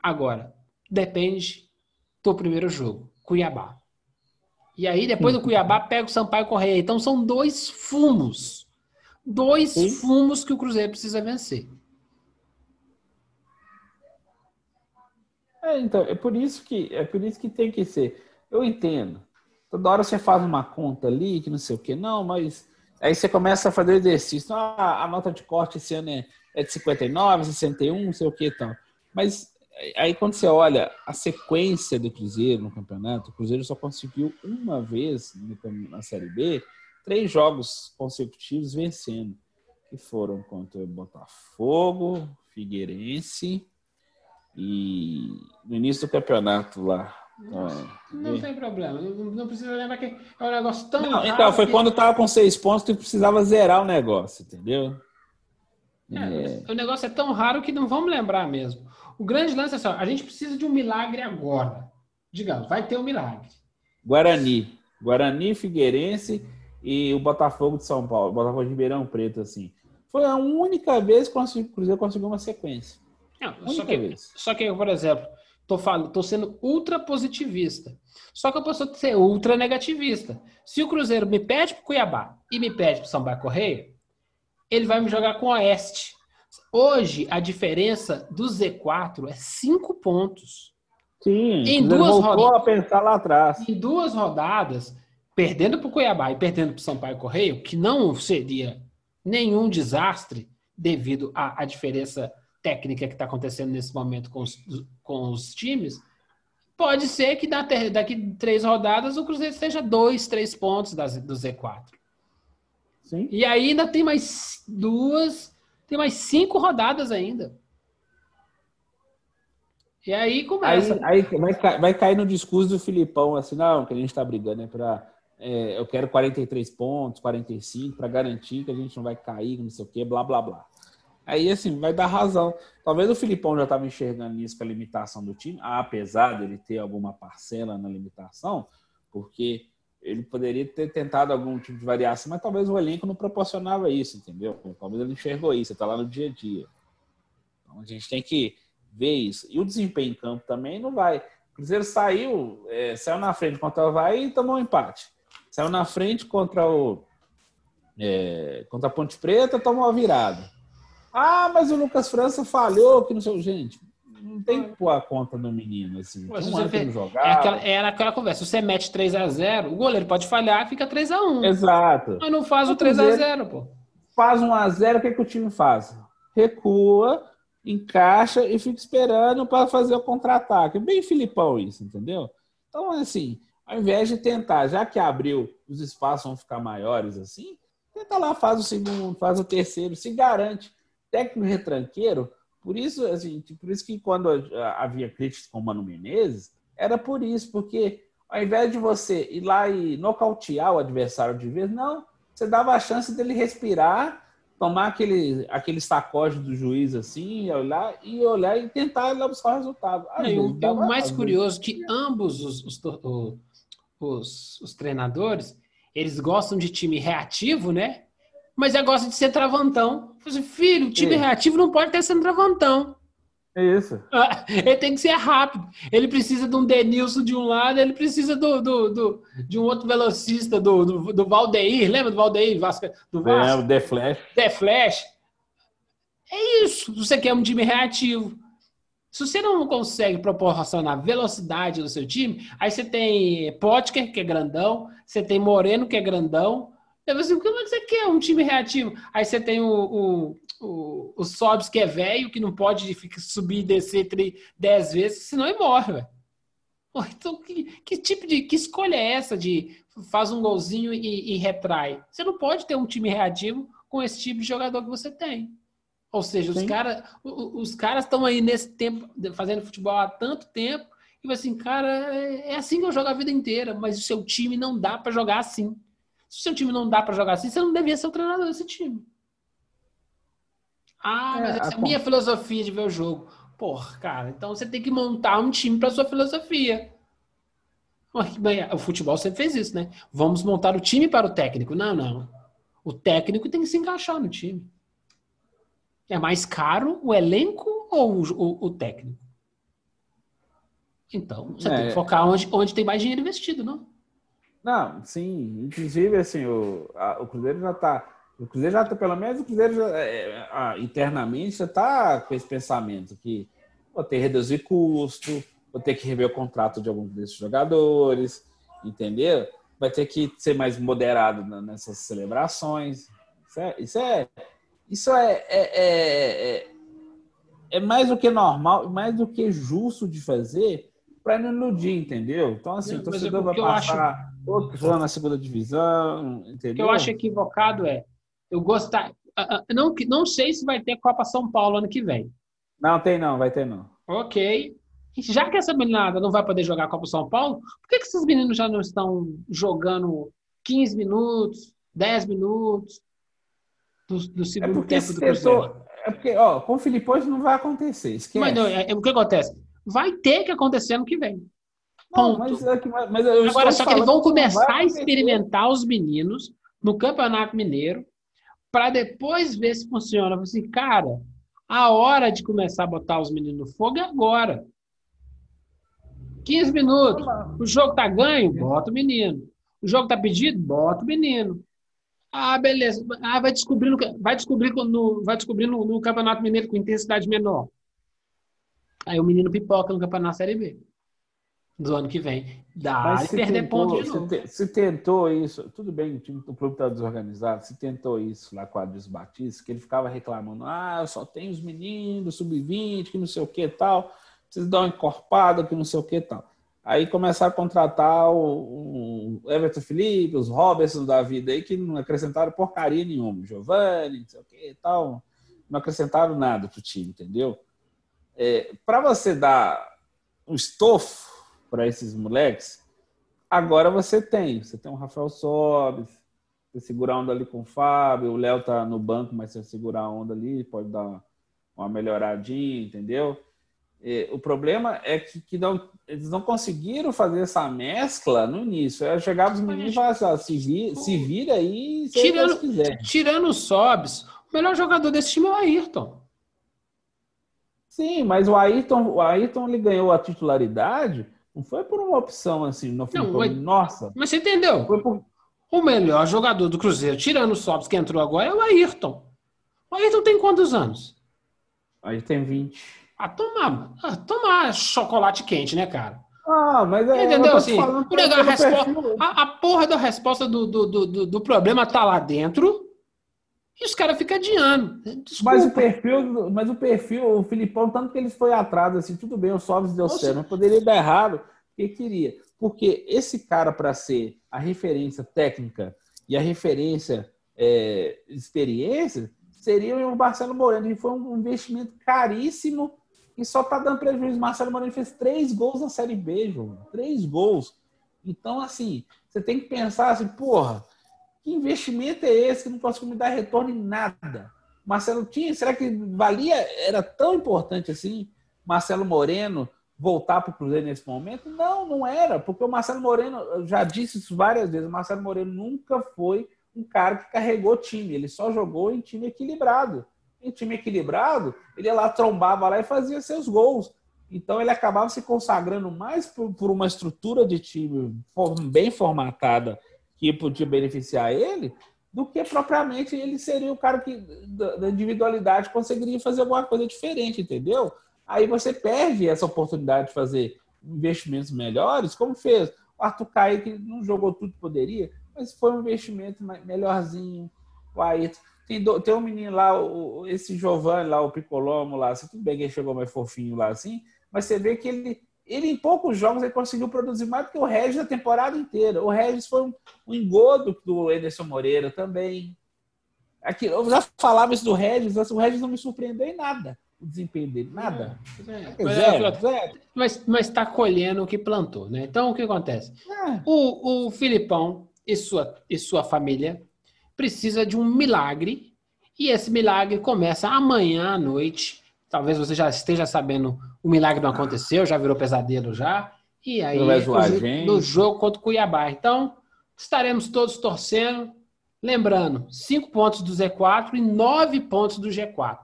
Agora, depende do primeiro jogo, Cuiabá. E aí, depois do Cuiabá, pega o Sampaio Correia. Então, são dois fumos. Dois Sim. fumos que o Cruzeiro precisa vencer. É, então, é por isso que é por isso que tem que ser. Eu entendo. Toda hora você faz uma conta ali, que não sei o que, não, mas aí você começa a fazer exercício. Ah, a nota de corte esse ano é, é de 59, 61, não sei o que e tal. Mas aí quando você olha a sequência do Cruzeiro no campeonato, o Cruzeiro só conseguiu uma vez na Série B três jogos consecutivos vencendo, que foram contra o Botafogo, Figueirense e no início do campeonato lá. Não, não tem problema, não, não, precisa lembrar que é um negócio tão. Não, então, foi que... quando tava com seis pontos que precisava zerar o negócio, entendeu? É, é. O negócio é tão raro que não vamos lembrar mesmo. O grande lance é assim: a gente precisa de um milagre agora. Digamos, vai ter um milagre. Guarani. Guarani, Figueirense e o Botafogo de São Paulo. Botafogo de Ribeirão Preto, assim. Foi a única vez que o Cruzeiro conseguiu uma sequência. Não, só, que, só que, por exemplo, tô, falando, tô sendo ultra positivista. Só que eu posso ser ultra negativista. Se o Cruzeiro me pede para Cuiabá e me pede para São Paulo Correia, ele vai me jogar com o Oeste. Hoje, a diferença do Z4 é cinco pontos. Sim, em duas rodadas, a pensar lá atrás. Em duas rodadas, perdendo para o Cuiabá e perdendo para o Sampaio Correio, que não seria nenhum desastre devido à, à diferença técnica que está acontecendo nesse momento com os, com os times, pode ser que daqui três rodadas o Cruzeiro esteja dois, três pontos das, do Z4. Sim. E aí ainda tem mais duas, tem mais cinco rodadas ainda. E aí começa. Aí, aí vai, vai, cair no discurso do Filipão, assim, não, que a gente está brigando é para. É, eu quero 43 pontos, 45, para garantir que a gente não vai cair, não sei o quê, blá, blá, blá. Aí, assim, vai dar razão. Talvez o Filipão já estava enxergando isso com a limitação do time, apesar dele ter alguma parcela na limitação, porque ele poderia ter tentado algum tipo de variação, mas talvez o elenco não proporcionava isso, entendeu? Talvez ele enxergou isso, está lá no dia a dia. Então a gente tem que ver isso. E o desempenho em campo também não vai. O Cruzeiro saiu, é, saiu na frente contra o Havaí e tomou um empate. Saiu na frente contra o é, contra a Ponte Preta, tomou uma virada. Ah, mas o Lucas França falhou, que não sei. Gente, não tem que pôr a conta no menino, assim. Mas um ano que vê- não É aquela, era aquela conversa. Você mete 3x0, o goleiro pode falhar, fica 3x1. Exato. Mas não faz o O Cruzeiro- 3x0, pô. Faz um a 0 o que, que o time faz? Recua, encaixa e fica esperando para fazer o contra-ataque. Bem Filipão isso, entendeu? Então, assim, ao invés de tentar, já que abriu, os espaços vão ficar maiores assim, tenta lá, faz o segundo, faz o terceiro, se garante. Técnico retranqueiro, por isso, assim, por isso que quando havia críticas com o Mano Menezes, era por isso, porque ao invés de você ir lá e nocautear o adversário de vez, não, você dava a chance dele respirar, tomar aquele, aquele sacode do juiz assim, e olhar e olhar e tentar lá buscar o resultado. Não, e o, dava- mais às curioso é que ambos os, os, os- os treinadores, eles gostam de time reativo, né? Mas é gosta de ser travantão. Falei assim, Filho, o time É. reativo não pode ter centroavantão. vezes- Isso. Ah, Ele tem que ser rápido. Ele precisa de um Denilson de um lado, ele precisa do, do- do- de um outro velocista, do, do, do Valdeir. Lembra do Valdeir Vasco, do Vasco? É, The Flash. The Flash. É isso. Você quer um time reativo. Se você não consegue proporcionar velocidade no seu time, aí você tem Potker, que é grandão, você tem Moreno, que é grandão. Aí você, como é que você quer um time reativo? Aí você tem o, o, o, o Sobs, que é velho, que não pode subir e descer dez vezes, senão ele morre, velho. Então, que, que tipo de que escolha é essa de faz um golzinho e, e retrai? Você não pode ter um time reativo com esse tipo de jogador que você tem. Ou seja, os Sim. caras os caras estão aí nesse tempo fazendo futebol há tanto tempo e assim, cara, é é assim que eu jogo a vida inteira, mas o seu time não dá para jogar assim. Se o seu time não dá para jogar assim, você não devia ser o treinador desse time. Ah, É, mas essa é a a minha filosofia de ver o jogo. Porra, cara, então você tem que montar um time para sua filosofia. O futebol sempre fez isso, né? Vamos montar o time para o técnico. Não, não. O técnico tem que se encaixar no time. É mais caro o elenco ou o, o- o técnico? Então, você tem É. que focar onde, onde tem mais dinheiro investido, não? Não, sim. Inclusive, assim, o, a- o Cruzeiro já está. O Cruzeiro já está, pelo menos, o Cruzeiro já, é, ah, internamente já está com esse pensamento que vou ter que reduzir custo, vou ter que rever o contrato de alguns desses jogadores, entendeu? Vai ter que ser mais moderado nessas celebrações. Isso é, isso é, isso é, é, é, é- é mais do que normal, mais do que justo de fazer para não iludir, entendeu? Então, assim, o é torcedor vai porque outros anos na segunda divisão, O que entendeu? eu acho equivocado é eu gostar. Não, que- não sei se vai ter Copa São Paulo ano que vem. Não, tem não, vai ter não. Ok. Já que essa meninada não vai poder jogar Copa São Paulo, por que, que esses meninos já não estão jogando 15 minutos, 10 minutos do, do É segundo porque tempo do Cruzeiro? é porque, ó, com o Filipão isso não vai acontecer, esquece. Mas não, é- é- o que acontece? Vai ter que acontecer ano que vem. Não, mas, é mas Agora, só que eles vão começar a experimentar os meninos no Campeonato Mineiro para depois ver se funciona. Eu Assim, cara, a hora de começar a botar os meninos no fogo é agora. 15 minutos. O jogo tá ganho? Bota o menino. O jogo tá pedido? Bota o menino. Ah, beleza. Ah, vai descobrir no, vai descobrir no, vai descobrir no, no Campeonato Mineiro com intensidade menor. Aí o menino pipoca no Campeonato Série B do ano que vem. Dá Mas e se perder tentou, ponto de se, novo. te- se tentou isso, tudo bem, o time do clube está desorganizado, se tentou isso lá com a Adilson Batista, que ele ficava reclamando, ah, eu só tenho os meninos, sub-20, que não sei o que tal, preciso dar uma encorpada, que não sei o que tal. Aí começaram a contratar o, o Everton Felipe, os Robertson da vida aí, que não acrescentaram porcaria nenhuma. Giovanni, não sei o que e tal, não acrescentaram nada pro time, entendeu? É, para você dar um estofo para esses moleques, agora você tem. Você tem o Rafael Sobes, você segurar a onda ali com o Fábio, o Léo tá no banco, mas você segurar a onda ali, pode dar uma, melhoradinha, entendeu? E o problema é que, que não, eles não conseguiram fazer essa mescla no início. É chegar os meninos e falar assim, ó, se, vi, se vira aí, se Tirando- quiser. Tirando o Sobs, o melhor jogador desse time é o Ayrton. Sim, mas o Ayrton, o Ayrton ele ganhou a titularidade, não foi por uma opção assim, Não, foi, mas- nossa, Mas você entendeu? foi por, O melhor jogador do Cruzeiro, tirando o Sobs que entrou agora, é o Ayrton. O Ayrton tem quantos anos? aí tem 20. a tomar, a tomar chocolate quente, né, cara? Ah, mas é. Entendeu? Assim, o legal, a, resposta, a, a, porra da resposta do, do, do, do, problema tá lá dentro e os caras ficam adiando. Desculpa. Mas o perfil, mas o perfil, o Filipão, tanto que ele foi atrás, assim, tudo bem, o Sobres deu Nossa. certo, mas poderia dar errado, porque queria. Porque esse cara, para ser a referência técnica e a referência é, experiência, seria o Marcelo Moreno, e foi um investimento caríssimo e só tá dando prejuízo. Marcelo Moreno fez três gols na Série B, João. Três gols. Então, assim, você tem que pensar assim, porra, que investimento é esse que não conseguiu me dar retorno em nada? Marcelo tinha, será que valia, era tão importante assim, Marcelo Moreno voltar para o Cruzeiro nesse momento? Não, não era, porque o Marcelo Moreno, eu já disse isso várias vezes, o Marcelo Moreno nunca foi um cara que carregou time, ele só jogou em time equilibrado. Em time equilibrado, ele ia lá, trombava lá e fazia seus gols. Então ele acabava se consagrando mais por, por uma estrutura de time bem formatada que podia beneficiar ele, do que propriamente ele seria o cara que da individualidade conseguiria fazer alguma coisa diferente, entendeu? Aí você perde essa oportunidade de fazer investimentos melhores, como fez o Arthur Kaique, não jogou tudo que poderia, mas foi um investimento melhorzinho. O Ayrton. Tem, do, tem um menino lá, o, esse Giovanni lá, o Picolomo lá, assim, tudo bem que ele chegou mais fofinho lá assim, mas você vê que ele, ele em poucos jogos ele conseguiu produzir mais do que o Regis a temporada inteira. O Regis foi um, um engodo do Ederson Moreira também. Aqui, eu já falava isso do Regis, o Regis não me surpreendeu em nada o desempenho dele, nada. É, é, zero, zero. Mas está colhendo o que plantou, né? Então o que acontece? É. O, o Filipão e sua, e sua família precisa de um milagre e esse milagre começa amanhã à noite. Talvez você já esteja sabendo o milagre não aconteceu, já virou pesadelo já. E aí no, no jogo contra o Cuiabá. Então estaremos todos torcendo. Lembrando, cinco pontos do Z4 e nove pontos do G4.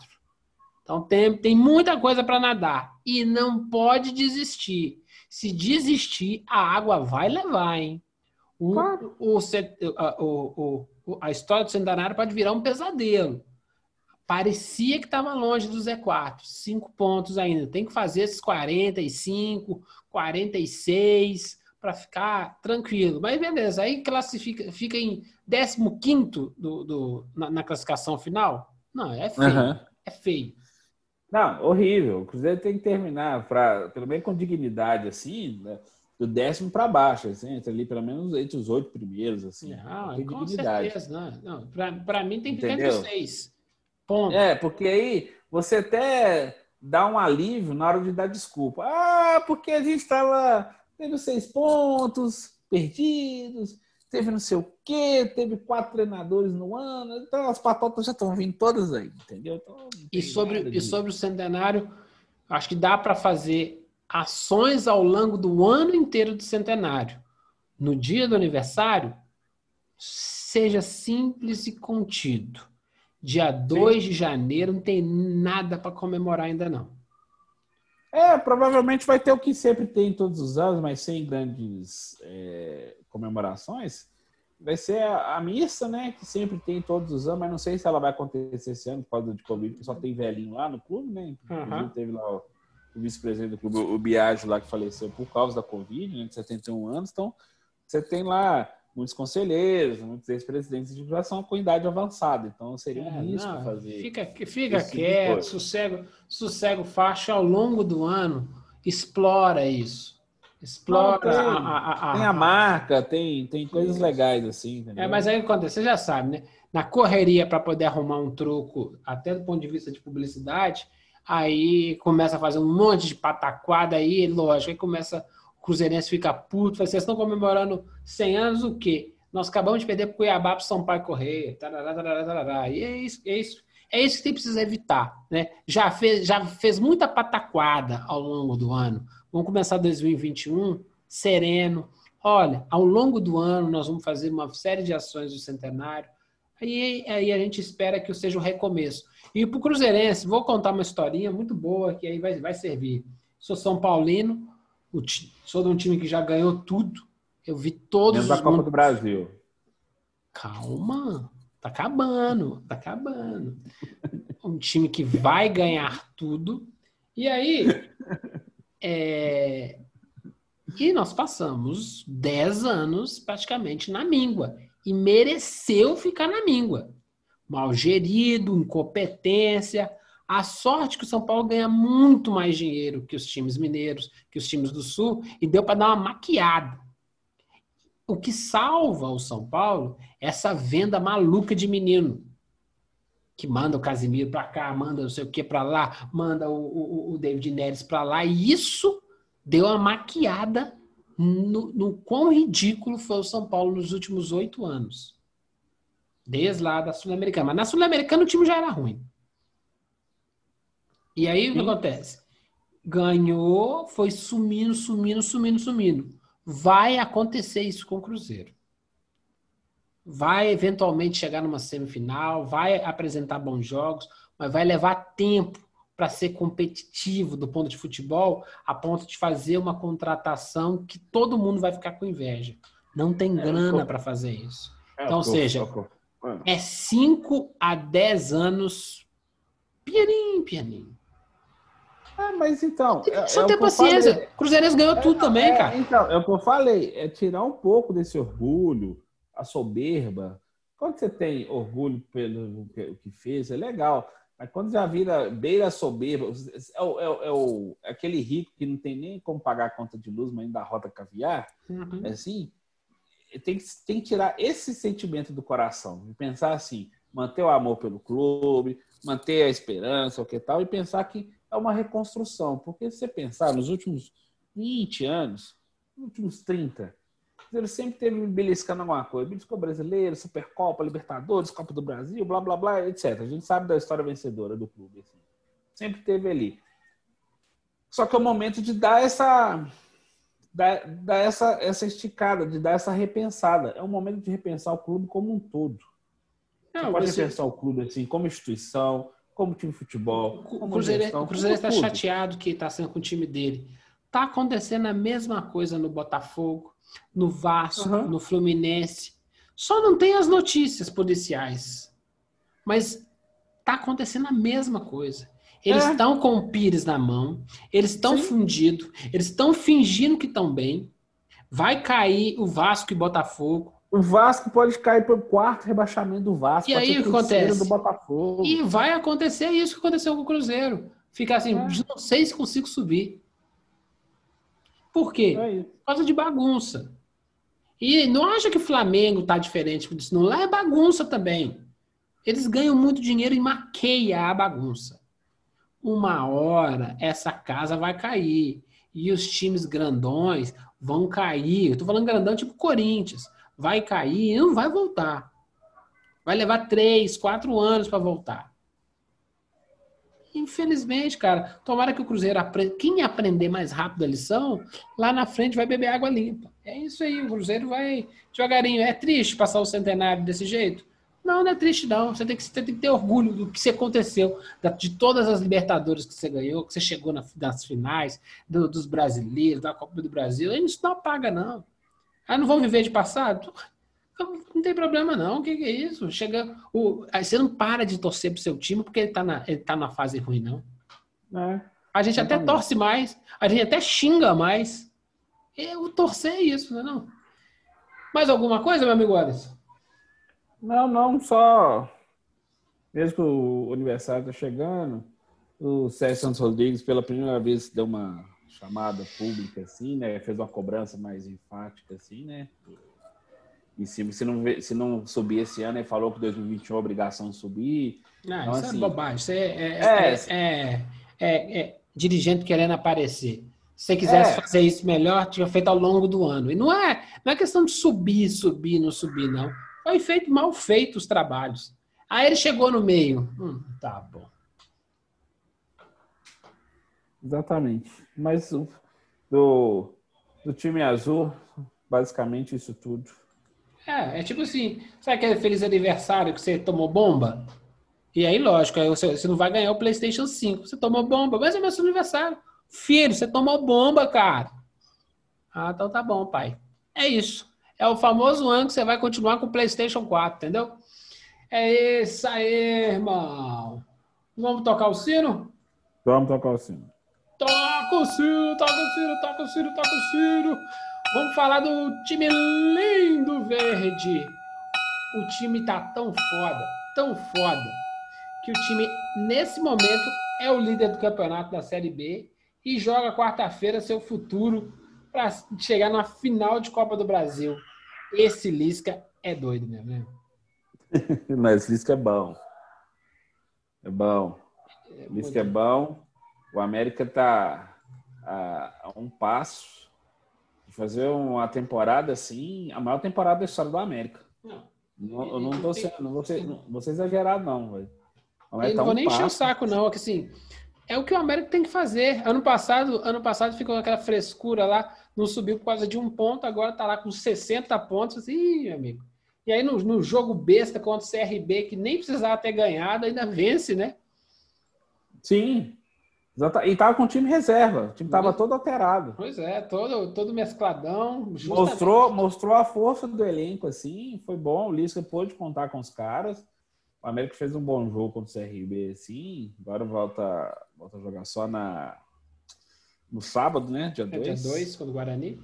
Então tem, tem muita coisa para nadar e não pode desistir. Se desistir, a água vai levar, hein? O, claro. o, o, o, a história do centenário pode virar um pesadelo. Parecia que estava longe do Z4. Cinco pontos ainda. Tem que fazer esses 45, 46 para ficar tranquilo. Mas beleza, aí classifica, fica em 15 do, do, na, na classificação final. Não, é feio. Uhum. É feio. Não, horrível. O Cruzeiro tem que terminar, pra, pelo menos com dignidade, assim, né? do décimo para baixo, assim, entre ali pelo menos entre os oito primeiros, assim. Não, tem com dignidade. certeza. Não, não. Para mim tem que ficar entre os seis. Ponto. É, porque aí você até dá um alívio na hora de dar desculpa. Ah, porque a gente estava tendo seis pontos perdidos, teve não sei o quê, teve quatro treinadores no ano, então as patotas já estão vindo todas aí, entendeu? Então, e, sobre, e sobre o centenário, acho que dá para fazer ações ao longo do ano inteiro do centenário. No dia do aniversário, seja simples e contido. Dia 2 de janeiro não tem nada para comemorar ainda não. É, provavelmente vai ter o que sempre tem todos os anos, mas sem grandes é, comemorações. Vai ser a, a, missa, né? Que sempre tem todos os anos, mas não sei se ela vai acontecer esse ano por causa de Covid, porque só tem velhinho lá no clube, né? Uhum. Teve lá o, o vice-presidente do clube, o Biagio lá, que faleceu por causa da Covid, né? De 71 anos. Então, você tem lá muitos conselheiros, muitos ex-presidentes de são com idade avançada, então seria um é, risco não, fazer. Fica, fica tipo quieto, sossego, sossego faixa ao longo do ano, explora isso. Explora não, tem, a, a, a, tem a marca, tem, tem coisas legais assim. Entendeu? É, mas aí acontece, você já sabe, né? Na correria para poder arrumar um truco, até do ponto de vista de publicidade, aí começa a fazer um monte de pataquada aí, lógico, aí começa Cruzeirense fica puto, vocês estão comemorando 100 anos o quê? Nós acabamos de perder para o Cuiabá para o São Paulo correr. Tarará, tarará, tarará. E é isso, é isso. É isso que precisa evitar. Né? Já, fez, já fez muita pataquada ao longo do ano. Vamos começar 2021 sereno. Olha, ao longo do ano nós vamos fazer uma série de ações do centenário. Aí, aí a gente espera que seja um recomeço. E para o Cruzeirense, vou contar uma historinha muito boa que aí vai, vai servir. Sou São Paulino, sou de um time que já ganhou tudo. Eu vi todos Dentro os. da Copa do Brasil. Calma, tá acabando, tá acabando. um time que vai ganhar tudo E aí, é... e nós passamos 10 anos praticamente na míngua. E mereceu ficar na míngua. Mal gerido, incompetência. A sorte que o São Paulo ganha muito mais dinheiro que os times mineiros, que os times do Sul, e deu para dar uma maquiada. O que salva o São Paulo é essa venda maluca de menino que manda o Casimiro para cá, manda não sei o que para lá, manda o, o, o David Neres para lá, e isso deu uma maquiada no, no quão ridículo foi o São Paulo nos últimos oito anos. Desde lá da Sul-Americana. Mas na Sul-Americana o time já era ruim. E aí Sim. o que acontece? Ganhou, foi sumindo, sumindo, sumindo, sumindo. Vai acontecer isso com o Cruzeiro vai eventualmente chegar numa semifinal, vai apresentar bons jogos, mas vai levar tempo para ser competitivo do ponto de futebol, a ponto de fazer uma contratação que todo mundo vai ficar com inveja. Não tem é, grana para fazer isso. É, então, ou seja, é 5 a 10 anos pianinho, pianinho. Ah, mas então. É, só é ter paciência. Cruzeirense ganhou é, tudo também, é, cara. Então, é o que eu falei, é tirar um pouco desse orgulho, a soberba. Quando você tem orgulho pelo que fez, é legal. Mas quando já vira beira soberba, é, o, é, é, o, é aquele rico que não tem nem como pagar a conta de luz, mas ainda rota caviar, uhum. é assim, tem que, tem que tirar esse sentimento do coração, e pensar assim, manter o amor pelo clube, manter a esperança, o que tal, e pensar que é uma reconstrução. Porque se você pensar nos últimos 20 anos, nos últimos 30, ele sempre teve me beliscando alguma coisa. Beliscou brasileiro, Supercopa, Libertadores, Copa do Brasil, blá, blá, blá, etc. A gente sabe da história vencedora do clube. Assim. Sempre teve ali. Só que é o momento de dar essa dar, dar essa, essa esticada, de dar essa repensada. É um momento de repensar o clube como um todo. Não, Você pode repensar o clube assim, como instituição, como time de futebol. O Cruzeiro, o Cruzeiro está chateado que está sendo com o time dele. Está acontecendo a mesma coisa no Botafogo no Vasco, uhum. no Fluminense. Só não tem as notícias policiais. Mas tá acontecendo a mesma coisa. Eles estão é. com o Pires na mão, eles estão fundidos, eles estão fingindo que estão bem. Vai cair o Vasco e Botafogo. O Vasco pode cair para o quarto rebaixamento do Vasco. E aí o que acontece? Do Botafogo. E vai acontecer isso que aconteceu com o Cruzeiro. Ficar assim, é. não sei se consigo subir. Por quê? É Por causa de bagunça. E não acha que o Flamengo tá diferente disso, não. Lá é bagunça também. Eles ganham muito dinheiro e maqueia a bagunça. Uma hora essa casa vai cair. E os times grandões vão cair. Eu tô falando grandão tipo Corinthians. Vai cair e não vai voltar. Vai levar três, quatro anos para voltar. Infelizmente, cara, tomara que o Cruzeiro aprenda. Quem aprender mais rápido a lição, lá na frente vai beber água limpa. É isso aí, o Cruzeiro vai devagarinho. É triste passar o centenário desse jeito? Não, não é triste, não. Você tem que, você tem que ter orgulho do que aconteceu, de todas as Libertadores que você ganhou, que você chegou nas finais, do, dos brasileiros, da Copa do Brasil. Isso não apaga, não. Ah, não vão viver de passado? Não tem problema, não. O que, que, é isso? Chega. O, aí você não para de torcer pro seu time porque ele tá na, ele tá na fase ruim, não. É, a gente até torce mais, a gente até xinga mais. E o torcer é isso, né? Não? Mais alguma coisa, meu amigo Alisson? Não, não, só. Mesmo que o aniversário tá chegando, o Sérgio Santos Rodrigues, pela primeira vez, deu uma chamada pública, assim, né? Fez uma cobrança mais enfática, assim, né? E se, se, não, se não subir esse ano, ele falou que 2021 é obrigação de subir. Não, então, isso é assim, é bobagem. Isso é, é, é, é, dirigente querendo aparecer. Se você quisesse fazer isso melhor, tinha feito ao longo do ano. E não é, não é questão de subir, subir, não subir, não. Foi feito mal feito os trabalhos. Aí ele chegou no meio. Hum, tá bom. Exatamente. Mas do, do time azul, basicamente isso tudo. É, é tipo assim, sabe aquele feliz aniversário que você tomou bomba? E aí, lógico, aí você, você não vai ganhar o PlayStation 5. Você tomou bomba, mas é meu aniversário. Filho, você tomou bomba, cara. Ah, então tá bom, pai. É isso. É o famoso ano que você vai continuar com o PlayStation 4, entendeu? É isso aí, irmão. Vamos tocar o sino? Vamos tocar o sino. Toca o Ciro, toca o Ciro, toca o Ciro, toca o Ciro. Vamos falar do time lindo verde. O time tá tão foda, tão foda, que o time, nesse momento, é o líder do campeonato da Série B e joga quarta-feira seu futuro para chegar na final de Copa do Brasil. Esse Lisca é doido mesmo, né? Mas Lisca é bom. É bom. É Lisca é bom. O América está a, a, um passo de fazer uma temporada assim, a maior temporada da história do América. Não, não eu não tô sendo, não vou ser, não vou ser exagerado, não, velho. Eu não tá vou nem encher o saco, não. É que assim, é o que o América tem que fazer. Ano passado, ano passado ficou aquela frescura lá, não subiu por causa de um ponto, agora tá lá com 60 pontos. Ih, meu amigo. E aí no, no jogo besta contra o CRB, que nem precisava ter ganhado, ainda vence, né? Sim. E tava com o time reserva. O time tava todo alterado. Pois é, todo, todo mescladão. Mostrou, mostrou a força do elenco, assim. Foi bom. O Lisca pôde contar com os caras. O América fez um bom jogo contra o CRB, assim. Agora volta, volta a jogar só na, no sábado, né? Dia 2. É, dia 2, quando o Guarani.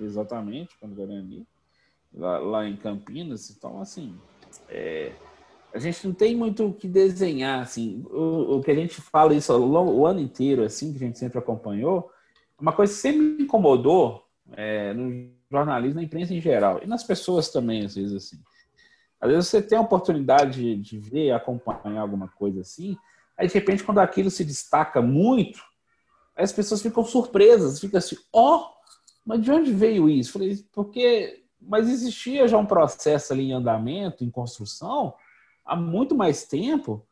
Exatamente, quando o Guarani. Lá, lá em Campinas. Então, assim. É, a gente não tem muito o que desenhar, assim. O, o que a gente fala isso ao longo, o ano inteiro, assim, que a gente sempre acompanhou, uma coisa que sempre me incomodou é, no jornalismo, na imprensa em geral, e nas pessoas também, às vezes, assim. Às vezes você tem a oportunidade de, de ver, acompanhar alguma coisa assim, aí de repente, quando aquilo se destaca muito, as pessoas ficam surpresas, ficam assim, ó, oh, mas de onde veio isso? Falei, porque, mas existia já um processo ali em andamento, em construção, há muito mais tempo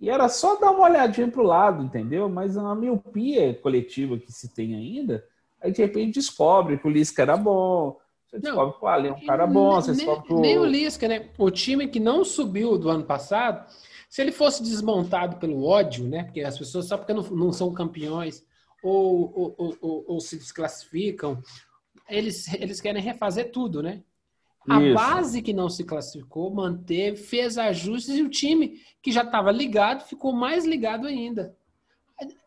e era só dar uma olhadinha para o lado, entendeu? Mas a miopia coletiva que se tem ainda, aí de repente descobre que o Lisca era bom, você descobre que o Ale é um cara bom, você nem, descobre que o... Nem o Lisca, né? O time que não subiu do ano passado, se ele fosse desmontado pelo ódio, né? Porque as pessoas só porque não, não são campeões ou, ou, ou, ou, ou se desclassificam, eles, eles querem refazer tudo, né? A Isso. base que não se classificou manteve, fez ajustes e o time que já estava ligado ficou mais ligado ainda.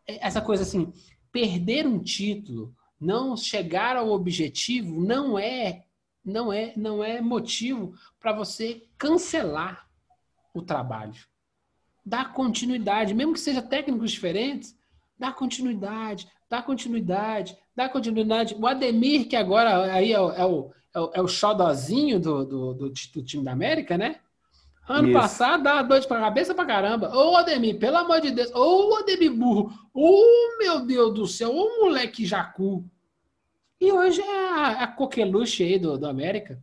Essa coisa assim, perder um título, não chegar ao objetivo, não é, não é, não é motivo para você cancelar o trabalho. Dá continuidade, mesmo que seja técnicos diferentes, dá continuidade, dá continuidade, dá continuidade. O Ademir, que agora aí é, é o é o, é o xodozinho do, do, do, do, time da América, né? Ano Isso. passado dá dor de cabeça pra caramba. Ô, Ademir, pelo amor de Deus. Ô, Ademir burro. Ô, meu Deus do céu. Ô, moleque jacu. E hoje é a, a coqueluche aí do, do América.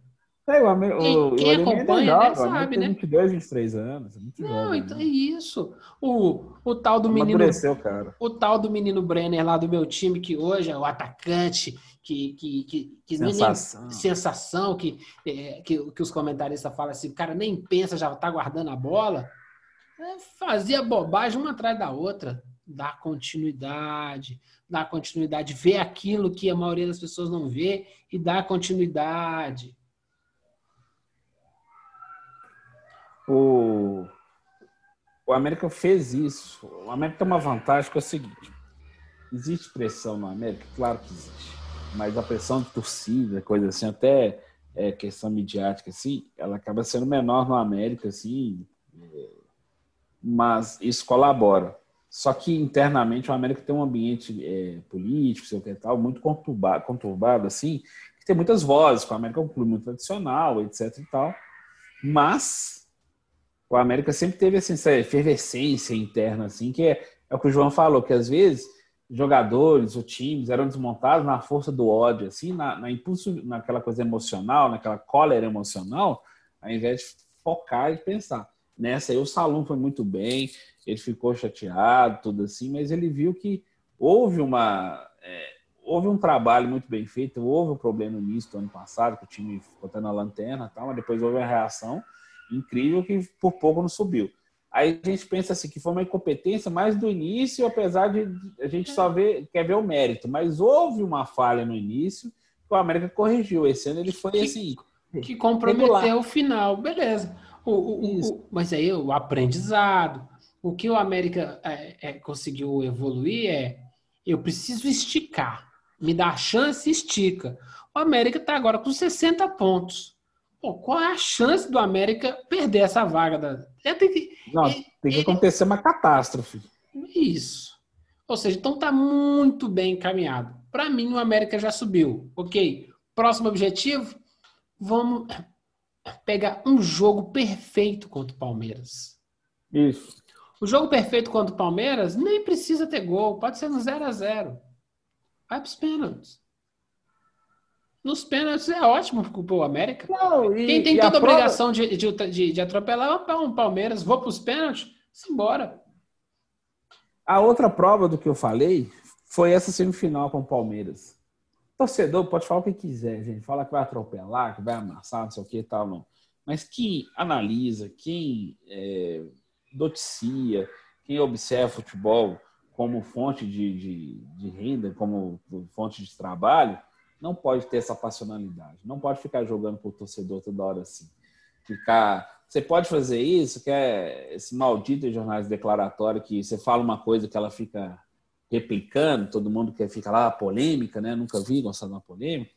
É, o, quem, quem o acompanha é né, sabe, né? 22, 23 anos. É muito Não, jovem, então né? é isso. O, o tal do menino. Cara. O tal do menino Brenner lá do meu time, que hoje é o atacante, que. que, que, que sensação. Nem, sensação, que, é, que, que os comentaristas falam assim, o cara nem pensa, já tá guardando a bola. É, fazia bobagem uma atrás da outra. Dá continuidade, dá continuidade, vê aquilo que a maioria das pessoas não vê e dá continuidade. O, o América fez isso. O América tem uma vantagem que é o seguinte: existe pressão no América? Claro que existe. Mas a pressão de torcida, coisa assim, até é, questão midiática, assim, ela acaba sendo menor no América, assim, é, mas isso colabora. Só que internamente o América tem um ambiente é, político, sei o tal, muito conturbado, conturbado, assim, que tem muitas vozes, o América é um clube muito tradicional, etc e tal, mas o América sempre teve assim, essa efervescência interna, assim, que é, é o que o João falou, que às vezes jogadores ou times eram desmontados na força do ódio, assim, na, na impulso, naquela coisa emocional, naquela cólera emocional, ao invés de focar e pensar. Nessa aí o Salom foi muito bem, ele ficou chateado, tudo assim, mas ele viu que houve uma é, houve um trabalho muito bem feito, houve um problema nisso do ano passado, que o time ficou na lanterna, tal, mas depois houve a reação incrível que por pouco não subiu. Aí a gente pensa assim que foi uma incompetência mais do início, apesar de a gente só ver, quer ver o mérito, mas houve uma falha no início que o América corrigiu. Esse ano ele foi que, assim. Que comprometeu o final, beleza. O, o, o, mas aí o aprendizado. O que o América é, é, conseguiu evoluir é Eu preciso esticar. Me dá a chance, estica. O América está agora com 60 pontos. Pô, qual é a chance do América perder essa vaga? Da... Tem que, Não, tem que acontecer uma catástrofe. Isso. Ou seja, então está muito bem encaminhado. Para mim, o América já subiu. Ok. Próximo objetivo: vamos pegar um jogo perfeito contra o Palmeiras. Isso. O jogo perfeito contra o Palmeiras nem precisa ter gol, pode ser no 0 a 0 Vai para os pênaltis. Nos pênaltis é ótimo para o América. Não, e, Quem tem toda a obrigação prova... de, de, de, atropelar é o Palmeiras. Vou para os pênaltis, embora. A outra prova do que eu falei foi essa semifinal com o Palmeiras. Torcedor pode falar o que quiser, gente. Fala que vai atropelar, que vai amassar, não sei o que e tal, não. Mas quem analisa, quem é, noticia, quem observa futebol como fonte de, de, de renda, como fonte de trabalho, não pode ter essa passionalidade. Não pode ficar jogando pro torcedor toda hora assim. Ficar. Você pode fazer isso, que é esse maldito jornais declaratório que você fala uma coisa que ela fica replicando, todo mundo quer ficar lá polêmica, né? Nunca vi gostar de uma polêmica.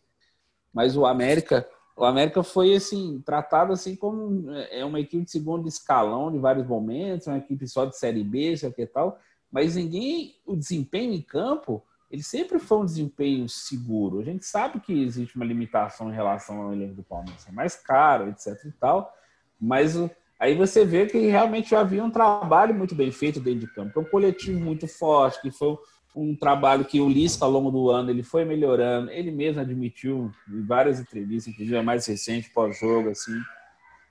Mas o América, o América foi assim tratado assim como é uma equipe de segundo escalão de vários momentos, uma equipe só de série B, sei o que tal. Mas ninguém, o desempenho em campo ele sempre foi um desempenho seguro. A gente sabe que existe uma limitação em relação ao elenco do Palmeiras, é mais caro, etc e tal, mas aí você vê que realmente havia um trabalho muito bem feito dentro de campo, um coletivo muito forte, que foi um trabalho que o Lisca ao longo do ano ele foi melhorando, ele mesmo admitiu em várias entrevistas, inclusive a mais recente pós-jogo, assim,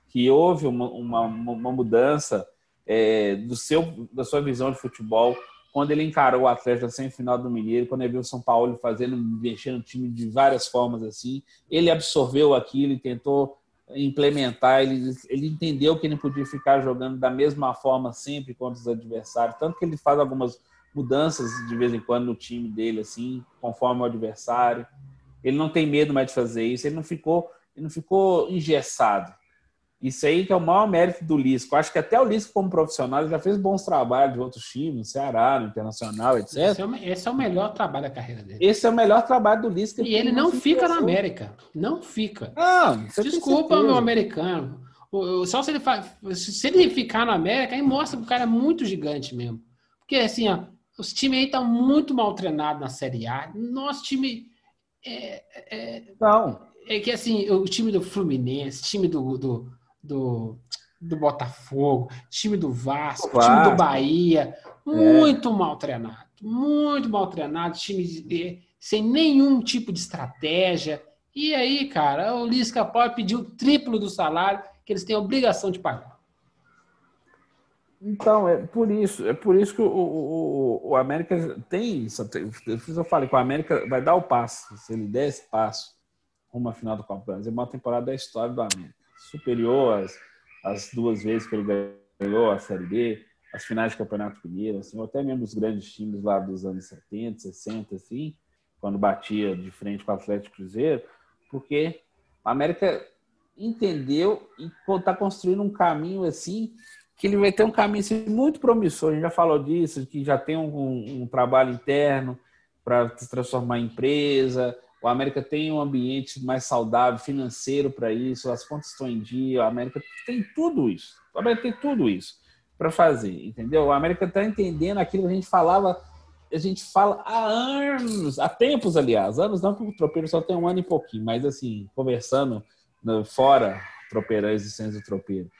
que houve uma, uma, uma mudança é, do seu, da sua visão de futebol quando ele encarou o Atlético na semifinal do Mineiro, quando ele viu o São Paulo fazendo, mexendo o time de várias formas assim, ele absorveu aquilo e tentou implementar, ele, ele entendeu que ele podia ficar jogando da mesma forma sempre contra os adversários, tanto que ele faz algumas mudanças de vez em quando no time dele, assim, conforme o adversário. Ele não tem medo mais de fazer isso, ele não ficou, ele não ficou engessado. Isso aí que é o maior mérito do Lisco. Acho que até o Lisco, como profissional, já fez bons trabalhos de outros times, no Ceará, no Internacional, etc. Esse é, o, esse é o melhor trabalho da carreira dele. Esse é o melhor trabalho do Lisco. E ele não fica na América. Não fica. Não, Desculpa, meu americano. Só se ele, se ele ficar na América, aí mostra que o cara é muito gigante mesmo. Porque, assim, ó, os times aí estão muito mal treinados na Série A. Nosso time é, é, não. é que, assim, o time do Fluminense, time do, do do, do Botafogo, time do Vasco, Vasco. time do Bahia, é. muito é. mal treinado, muito mal treinado, time de, sem nenhum tipo de estratégia. E aí, cara, o Lisca pode pedir o triplo do salário que eles têm obrigação de pagar. Então, é por isso, é por isso que o, o, o América tem isso. Eu falei que o América vai dar o passo. Se ele der esse passo rumo à final do campeonato, é uma temporada da história do América superior às, duas vezes que ele ganhou a Série B, as finais de Campeonato Mineiro, assim, ou até mesmo os grandes times lá dos anos 70, 60, assim, quando batia de frente com o Atlético Cruzeiro, porque a América entendeu e está construindo um caminho assim que ele vai ter um caminho assim, muito promissor. A gente já falou disso, que já tem um, um trabalho interno para se transformar em empresa, o América tem um ambiente mais saudável, financeiro para isso, as contas estão em dia, o América tem tudo isso. O América tem tudo isso para fazer, entendeu? O América está entendendo aquilo que a gente falava, a gente fala há anos, há tempos, aliás, anos não, porque o tropeiro só tem um ano e pouquinho, mas assim, conversando fora tropeiro, a existência do tropeiro.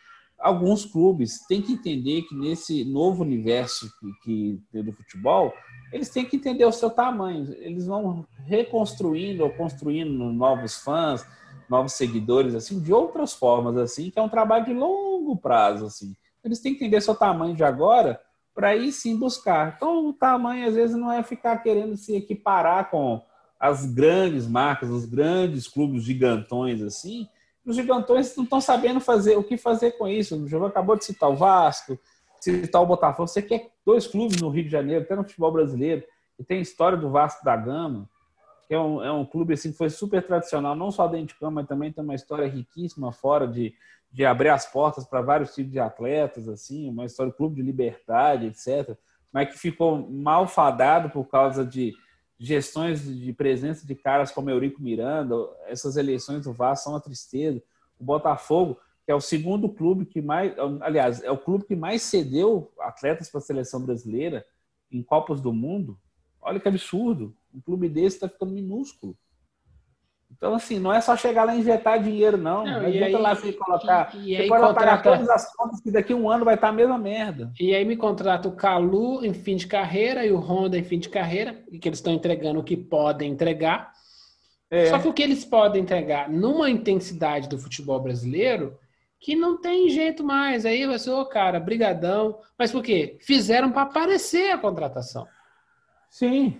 Alguns clubes têm que entender que nesse novo universo que, que do futebol, eles têm que entender o seu tamanho. Eles vão reconstruindo ou construindo novos fãs, novos seguidores, assim, de outras formas, assim, que é um trabalho de longo prazo, assim. Eles têm que entender seu tamanho de agora para aí sim buscar. Então, o tamanho, às vezes, não é ficar querendo se equiparar com as grandes marcas, os grandes clubes gigantões, assim. Os gigantões não estão sabendo fazer o que fazer com isso. O João acabou de citar o Vasco, citar o Botafogo, você quer dois clubes no Rio de Janeiro, até no futebol brasileiro, e tem a história do Vasco da Gama, que é um, é um clube assim, que foi super tradicional, não só dentro de campo, mas também tem uma história riquíssima fora de, de abrir as portas para vários tipos de atletas, assim, uma história do clube de liberdade, etc. mas que ficou mal fadado por causa de gestões de presença de caras como Eurico Miranda. Essas eleições do Vasco são uma tristeza. O Botafogo, que é o segundo clube que mais, aliás, é o clube que mais cedeu atletas para a seleção brasileira em Copas do Mundo. Olha que absurdo. Um clube desse está ficando minúsculo. Então, assim, não é só chegar lá e injetar dinheiro, não. Não, não adianta aí, lá você colocar. E, e você pode contrata... pagar todas as contas que daqui a um ano vai estar a mesma merda. E aí me contrata o Calu em fim de carreira e o Honda em fim de carreira, que eles estão entregando o que podem entregar. É. Só que o que eles podem entregar numa intensidade do futebol brasileiro que não tem jeito mais. Aí vai ser, ô cara, brigadão. Mas por quê? Fizeram para aparecer a contratação. Sim.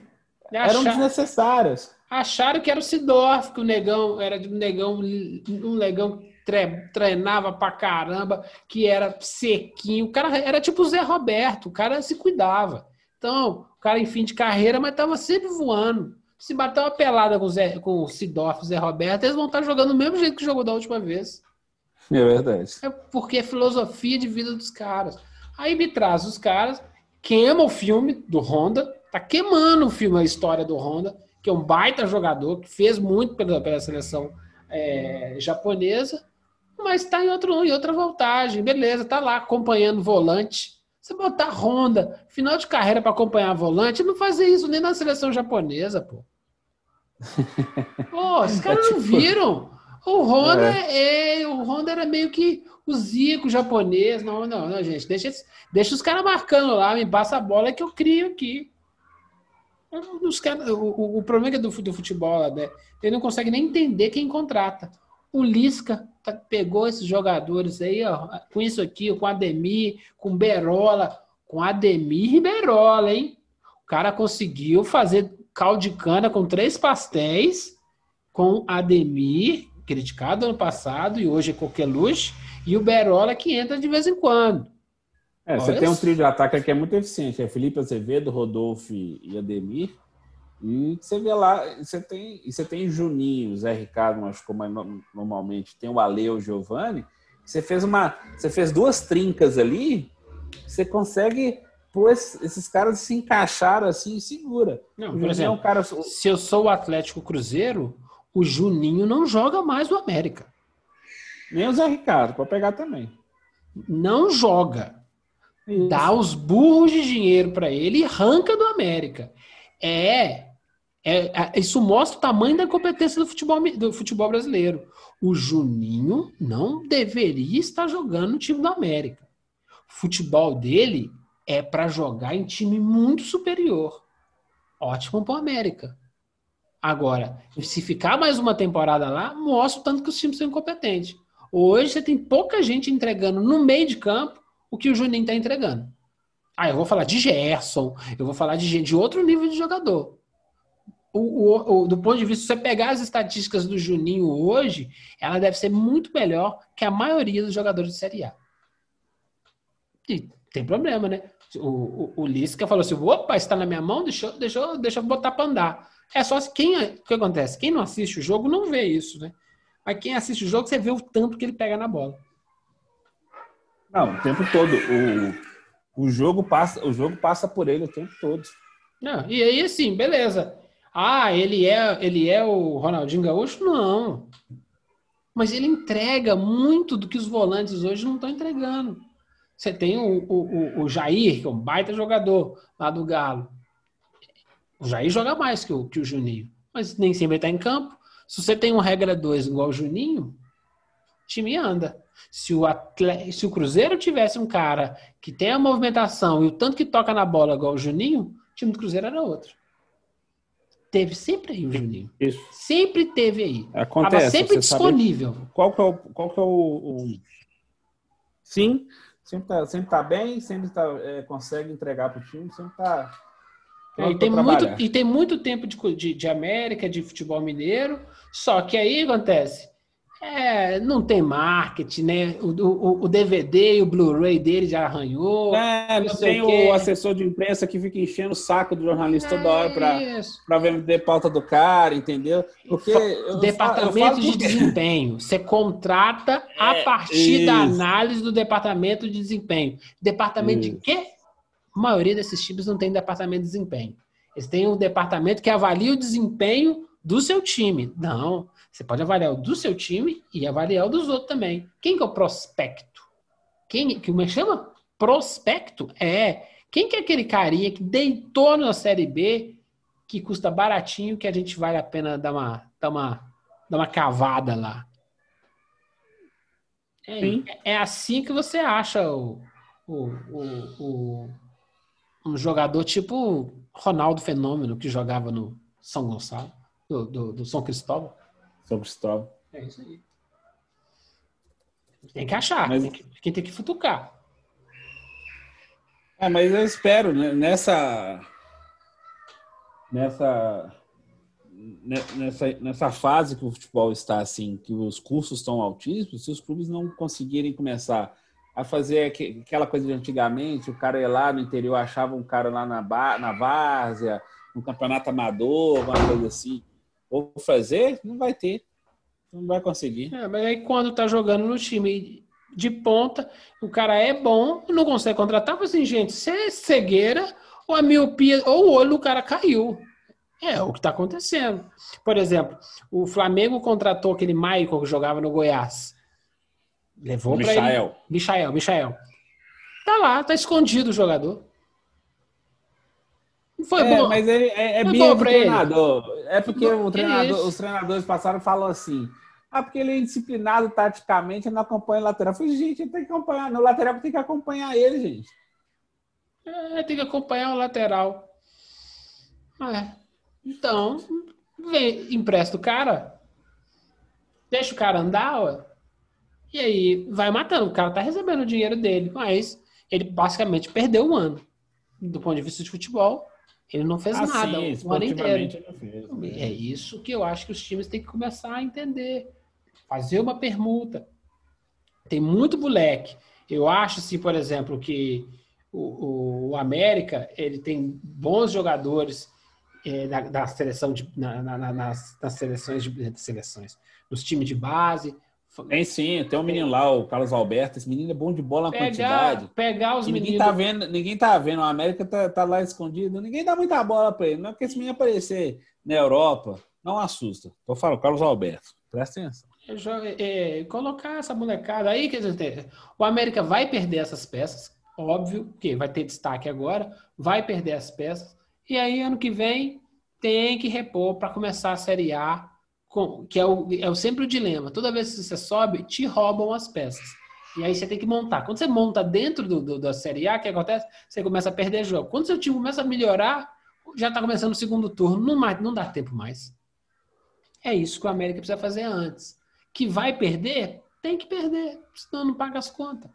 Eram desnecessárias. Acharam que era o Sidorf, que o negão era de um negão, um negão tre, treinava pra caramba, que era sequinho. O cara era tipo o Zé Roberto, o cara se cuidava. Então, o cara em fim de carreira, mas tava sempre voando. Se bater uma pelada com o, Zé, com o Sidorf, o Zé Roberto, eles vão estar jogando do mesmo jeito que jogou da última vez. É verdade. É porque é filosofia de vida dos caras. Aí me traz os caras, queima o filme do Honda, tá queimando o filme, a história do Honda que é um baita jogador, que fez muito pela, pela seleção é, japonesa, mas está em, outro, em outra voltagem. Beleza, tá lá acompanhando volante. Você botar Honda, final de carreira para acompanhar volante, não fazer isso nem na seleção japonesa, pô. Pô, os caras não viram. O Honda é. é. o Honda era meio que o Zico japonês. Não, não, não, gente. Deixa, deixa os caras marcando lá, me passa a bola que eu crio aqui. Os cara, o, o problema é do, do futebol, né? ele não consegue nem entender quem contrata. O Lisca tá, pegou esses jogadores aí, ó, com isso aqui, com Ademir, com Berola, com Ademir e Berola, hein? O cara conseguiu fazer caldo de cana com três pastéis, com Ademir, criticado ano passado e hoje é coqueluche, e o Berola que entra de vez em quando. É, você tem um trio de ataque que é muito eficiente. É Felipe Azevedo, Rodolfo e Ademir. E você vê lá, você tem, você tem Juninho, Zé Ricardo machucou mais normalmente, tem o Ale, o Giovanni. Você fez uma, você fez duas trincas ali, você consegue pôr esses caras se encaixaram assim e segura. Não, por exemplo, é um cara... se eu sou o Atlético Cruzeiro, o Juninho não joga mais o América. Nem o Zé Ricardo, pode pegar também. Não joga. Isso. Dá os burros de dinheiro para ele e arranca do América. É, é, isso mostra o tamanho da competência do futebol, do futebol brasileiro. O Juninho não deveria estar jogando no time do América. O futebol dele é para jogar em time muito superior. Ótimo para o América. Agora, se ficar mais uma temporada lá, mostra o tanto que os times são incompetentes. Hoje você tem pouca gente entregando no meio de campo o que o Juninho está entregando. Ah, eu vou falar de Gerson, eu vou falar de, de outro nível de jogador. O, o, o, do ponto de vista, se você pegar as estatísticas do Juninho hoje, ela deve ser muito melhor que a maioria dos jogadores de Série A. E tem problema, né? O, o, o Lisca falou assim: opa, está na minha mão, deixa, deixa, deixa eu botar para andar. É só quem. O que acontece? Quem não assiste o jogo não vê isso, né? Mas quem assiste o jogo, você vê o tanto que ele pega na bola. Não, o tempo todo. O, o, jogo, passa, o jogo passa por ele o tempo todo. Não, e aí, assim, beleza. Ah, ele é, ele é o Ronaldinho Gaúcho? Não. Mas ele entrega muito do que os volantes hoje não estão entregando. Você tem o, o, o, Jair, que é um baita jogador lá do Galo. O Jair joga mais que o, que o Juninho, mas nem sempre está em campo. Se você tem um regra 2 igual o Juninho, time anda. Se o, atleta, se o Cruzeiro tivesse um cara que tem a movimentação e o tanto que toca na bola igual o Juninho, o time do Cruzeiro era outro. Teve sempre aí o Juninho. Isso. Sempre teve aí. Acontece. Tava sempre disponível. Qual que é o. Qual que é o, o... Sim, sempre tá, sempre tá bem, sempre tá, é, consegue entregar para o time, sempre tá. É, e, tem muito, e tem muito tempo de, de, de América, de futebol mineiro, só que aí acontece é, não tem marketing, né? O, o, o DVD e o Blu-ray dele já arranhou. É, não, tem o, o, assessor de imprensa que fica enchendo o saco do jornalista é toda hora para vender pauta do cara, entendeu? Porque departamento falo, falo de desempenho. Você contrata a é, partir isso. da análise do departamento de desempenho. Departamento isso. de quê? A maioria desses times não tem departamento de desempenho. Eles têm um departamento que avalia o desempenho do seu time. Não, você pode avaliar o do seu time e avaliar o dos outros também. Quem que é o prospecto? Quem que me chama? Prospecto é quem que é aquele carinha que deitou na série B que custa baratinho que a gente vale a pena dar uma dar uma dar uma cavada lá. É, é assim que você acha o, o, o, o um jogador tipo Ronaldo Fenômeno que jogava no São Gonçalo, do, do, do São Cristóvão. São Cristóvão. É isso aí. Tem que achar, mas... tem que, quem tem que futucar. É, mas eu espero né, nessa nessa nessa nessa fase que o futebol está assim, que os custos estão altíssimos, se os clubes não conseguirem começar a fazer aquela coisa de antigamente, o cara ia lá no interior, achava um cara lá na, na várzea, no campeonato amador, uma coisa assim. Ou fazer, não vai ter. Não vai conseguir. É, mas aí quando tá jogando no time de ponta, o cara é bom não consegue contratar, mas assim, gente, se é cegueira ou a miopia, ou o olho do cara caiu. É o que está acontecendo. Por exemplo, o Flamengo contratou aquele Michael que jogava no Goiás. Levou para ele. Michael, Michael. Tá lá, tá escondido o jogador. Foi é, bom. Mas ele é, é bom para treinador. É porque o treinador, os treinadores passaram e falou assim: ah, porque ele é indisciplinado taticamente não acompanha o lateral. Eu falei, gente, ele tem que acompanhar. No lateral tem que acompanhar ele, gente. É, tem que acompanhar o lateral. É. Então, vem, empresta o cara. Deixa o cara andar, ué. E aí vai matando. O cara tá recebendo o dinheiro dele, mas ele basicamente perdeu um ano. Do ponto de vista de futebol, ele não fez ah, nada sim, o ano inteiro. Fez, né? É isso que eu acho que os times têm que começar a entender. Fazer uma permuta. Tem muito moleque. Eu acho, assim, por exemplo, que o, o América ele tem bons jogadores é, da, da, seleção de, na, na, nas, nas seleções de seleções, nos times de base, tem sim, tem um menino lá, o Carlos Alberto. Esse menino é bom de bola na pegar, quantidade. Pegar os ninguém meninos. Tá vendo, ninguém tá vendo. O América tá, tá lá escondido. Ninguém dá muita bola para ele. Não é porque esse menino aparecer na Europa, não assusta. Tô falando, Carlos Alberto. Presta atenção. É, é, colocar essa molecada aí, quer dizer, o América vai perder essas peças, óbvio, que vai ter destaque agora, vai perder as peças, e aí ano que vem tem que repor para começar a Série A que é, o, é sempre o dilema. Toda vez que você sobe, te roubam as peças. E aí você tem que montar. Quando você monta dentro do, do, da Série A, o que acontece? Você começa a perder jogo. Quando seu time começa a melhorar, já está começando o segundo turno. Não, não dá tempo mais. É isso que o América precisa fazer antes. Que vai perder? Tem que perder, senão não paga as contas.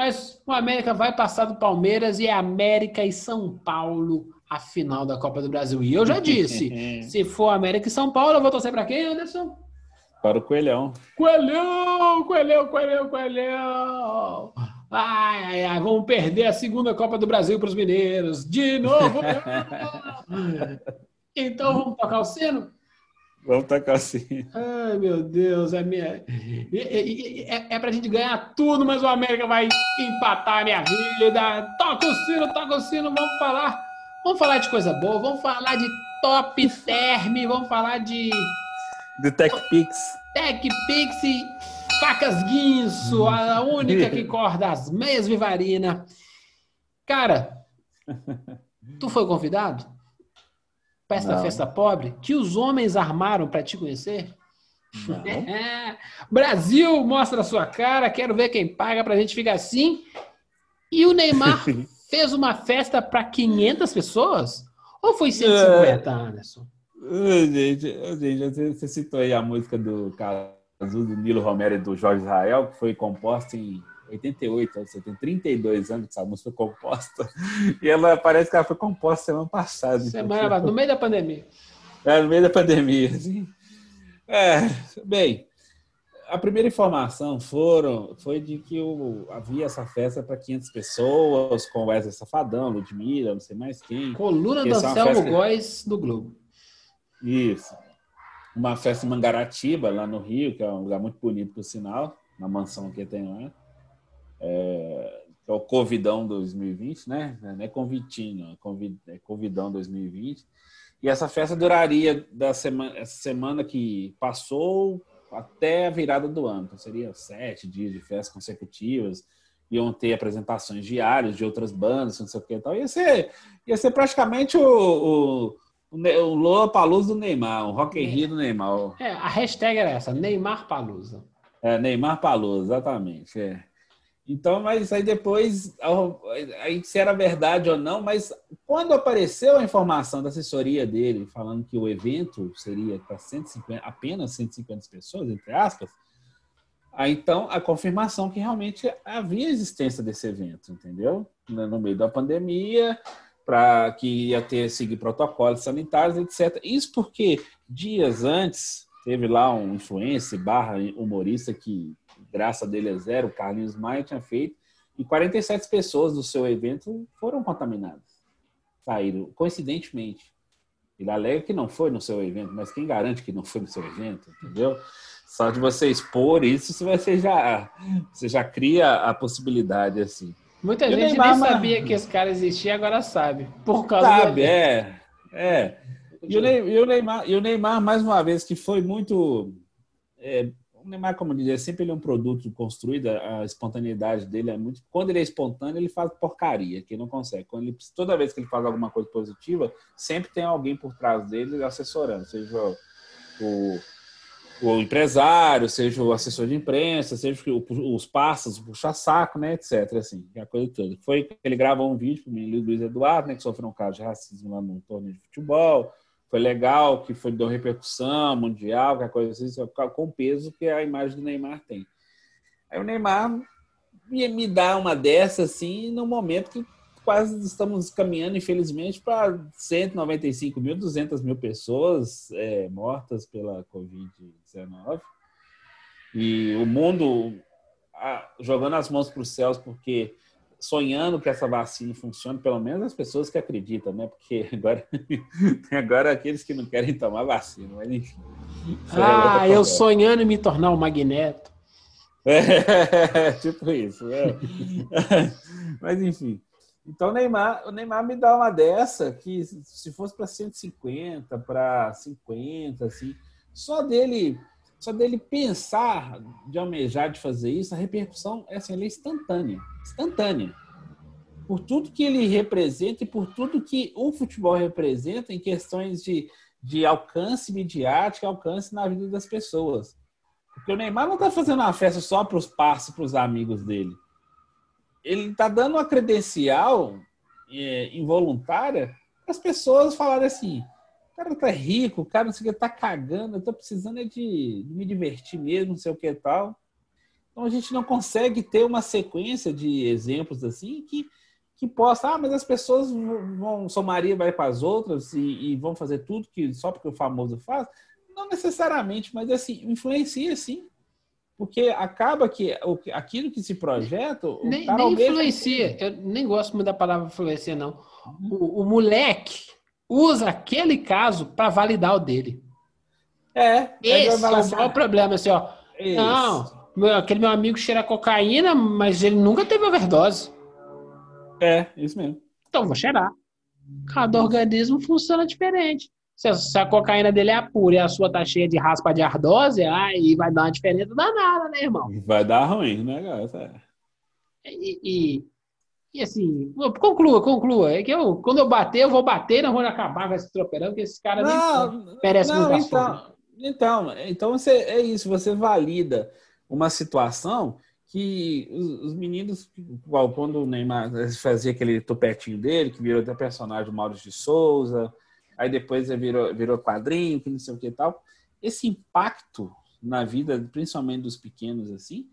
Mas o América vai passar do Palmeiras e é América e São Paulo a final da Copa do Brasil. E eu já disse, se for América e São Paulo, eu vou torcer para quem, Anderson? Para o Coelhão. Coelhão, Coelhão, Coelhão, Coelhão. Ai, ai, ai, vamos perder a segunda Copa do Brasil para os mineiros. De novo. então vamos tocar o sino? Vamos tocar o sino. Ai, meu Deus, é minha. É, é, é pra gente ganhar tudo, mas o América vai empatar a minha vida. Toca o sino, toca o sino, vamos falar Vamos falar de coisa boa, vamos falar de Top Term, vamos falar de. De TechPix. TechPix e Facas Guinso, a única que corda as meias Vivarina. Cara, tu foi convidado? Para essa Não. festa pobre que os homens armaram para te conhecer? Brasil, mostra a sua cara, quero ver quem paga pra gente ficar assim. E o Neymar fez uma festa para 500 pessoas? Ou foi 150, é. Anderson? Gente, gente, você citou aí a música do Cazu, do Nilo Romero e do Jorge Israel, que foi composta em 88, você tem 32 anos que essa música foi composta. E ela parece que ela foi composta semana passada. Semana passada, no meio da pandemia. É, no meio da pandemia, assim. É, bem, a primeira informação foram, foi de que o, havia essa festa para 500 pessoas, com Wesley Safadão, Ludmilla, não sei mais quem. Coluna do Anselmo festa... Góes do Globo. Isso. Uma festa em Mangaratiba, lá no Rio, que é um lugar muito bonito, por sinal, uma mansão que tem lá. É, que é o Covidão 2020, né? Não é convitinho, é Covidão 2020. E essa festa duraria da semana, essa semana que passou até a virada do ano. Então, seria sete dias de festas consecutivas. Iam ter apresentações diárias de outras bandas, não sei o que e tal. Ia ser, ia ser praticamente o, o, o Lola Palusa do Neymar, o Rock in Rio do Neymar. É, a hashtag era essa, Neymar Palusa. É, Neymar Palusa, exatamente. É. Então, mas aí depois, aí se era verdade ou não, mas quando apareceu a informação da assessoria dele falando que o evento seria para 150, apenas 150 pessoas, entre aspas, aí então a confirmação que realmente havia existência desse evento, entendeu? No meio da pandemia, para que ia ter seguir protocolos sanitários, etc. Isso porque dias antes teve lá um influencer barra humorista que graça dele é zero, o Carlinhos Maia tinha feito, e 47 pessoas do seu evento foram contaminadas. Saíram, coincidentemente. Ele alega que não foi no seu evento, mas quem garante que não foi no seu evento, entendeu? Só de você expor isso, você já, você já cria a possibilidade, assim. Muita gente Neymar, nem sabia que esse cara existia, agora sabe. Por causa Sabe, é. É. E o, Neymar, e o, Neymar, e o Neymar, mais uma vez, que foi muito é, o Neymar, como dizer, sempre ele é um produto construído, a espontaneidade dele é muito. Quando ele é espontâneo, ele faz porcaria, que não consegue. Quando ele, toda vez que ele faz alguma coisa positiva, sempre tem alguém por trás dele assessorando, seja o, o empresário, seja o assessor de imprensa, seja os passos, o puxa-saco, né, etc. Assim, a coisa toda. Foi ele gravou um vídeo para o Luiz Eduardo, né, que sofreu um caso de racismo lá no torneio de futebol foi legal, que foi deu repercussão mundial, que a coisa assim, com o peso que a imagem do Neymar tem. Aí o Neymar me, me dá uma dessa assim, no momento que quase estamos caminhando, infelizmente, para 195 mil, 200 mil pessoas é, mortas pela Covid-19. E o mundo jogando as mãos para os céus, porque sonhando que essa vacina funcione, pelo menos as pessoas que acreditam, né? Porque agora tem agora aqueles que não querem tomar vacina, mas enfim. Ah, eu sonhando em me tornar um magneto. É, tipo isso. É. mas enfim. Então o Neymar, o Neymar me dá uma dessa que se fosse para 150, para 50, assim, só dele só dele pensar de almejar de fazer isso, a repercussão é, assim, é instantânea. Instantânea. Por tudo que ele representa e por tudo que o futebol representa em questões de, de alcance midiático, alcance na vida das pessoas. Porque o Neymar não está fazendo uma festa só para os parceiros, para os amigos dele. Ele está dando uma credencial é, involuntária para as pessoas falarem assim: cara tá rico, o cara não sei o que, tá cagando, eu tô precisando é de, de me divertir mesmo, não sei o que tal. Então a gente não consegue ter uma sequência de exemplos assim que, que possa, ah, mas as pessoas vão, somaria vai para as outras e, e, vão fazer tudo que só porque o famoso faz. Não necessariamente, mas assim, influencia sim. Porque acaba que aquilo que se projeta. Nem, nem influencia. Eu nem gosto muito da palavra influencia, não. O, o moleque usa aquele caso para validar o dele. É. Esse é o assim, maior problema, assim, ó. Isso. Não, meu, aquele meu amigo cheira cocaína, mas ele nunca teve overdose. É, isso mesmo. Então vou cheirar. Cada organismo funciona diferente. Se a, se a cocaína dele é pura e a sua tá cheia de raspa de ardose, aí vai dar uma diferença danada, né, irmão? Vai dar ruim, né, galera? E, e, e assim, conclua, conclua. É que eu, quando eu bater, eu vou bater não vou acabar com esse tropeirão, porque esse cara não, nem merece não, muita então, então, então você, é isso, você valida uma situação que os, os meninos, quando o Neymar fazia aquele topetinho dele, que virou até personagem Maurício de Souza, aí depois virou, virou quadrinho, que não sei o que e tal. Esse impacto na vida, principalmente dos pequenos, assim,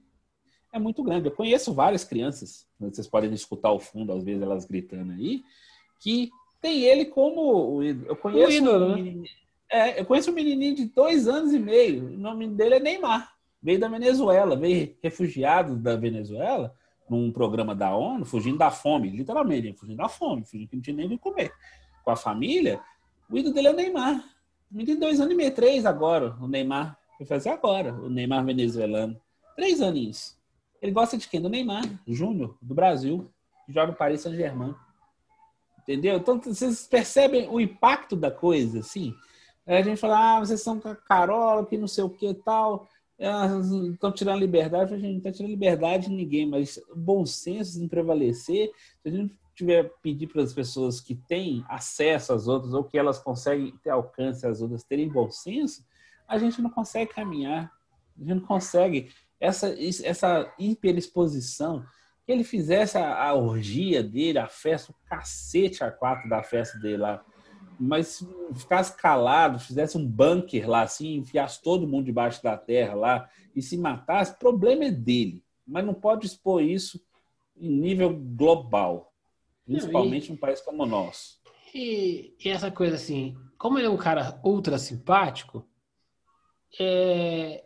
é muito grande. Eu conheço várias crianças, vocês podem escutar o fundo, às vezes elas gritando aí, que tem ele como. Eu conheço. O ídolo, um né? é, eu conheço um menininho de dois anos e meio, o nome dele é Neymar. Veio da Venezuela, veio refugiado da Venezuela, num programa da ONU, fugindo da fome, literalmente, fugindo da fome, fugindo que não tinha nem o que comer. Com a família, o ídolo dele é o Neymar. Menino de dois anos e meio, três agora, o Neymar. Vai fazer agora, o Neymar venezuelano. Três aninhos. Ele gosta de quem? Do Neymar Júnior, do Brasil, que joga no Paris Saint-Germain. Entendeu? Então, vocês percebem o impacto da coisa, assim? A gente fala, ah, vocês são carola, que não sei o que tal. Estão tirando liberdade. A gente não está tirando liberdade de ninguém, mas o bom senso em prevalecer. Se a gente tiver pedir para as pessoas que têm acesso às outras ou que elas conseguem ter alcance às outras terem bom senso, a gente não consegue caminhar. A gente não consegue. Essa, essa hiperexposição que ele fizesse a, a, orgia dele, a festa, o cacete a quatro da festa dele lá. Mas ficasse calado, fizesse um bunker lá, assim, enfiasse todo mundo debaixo da terra lá e se matasse, problema é dele. Mas não pode expor isso em nível global, principalmente num país como o nosso. E, e, essa coisa assim, como ele é um cara ultra simpático, é,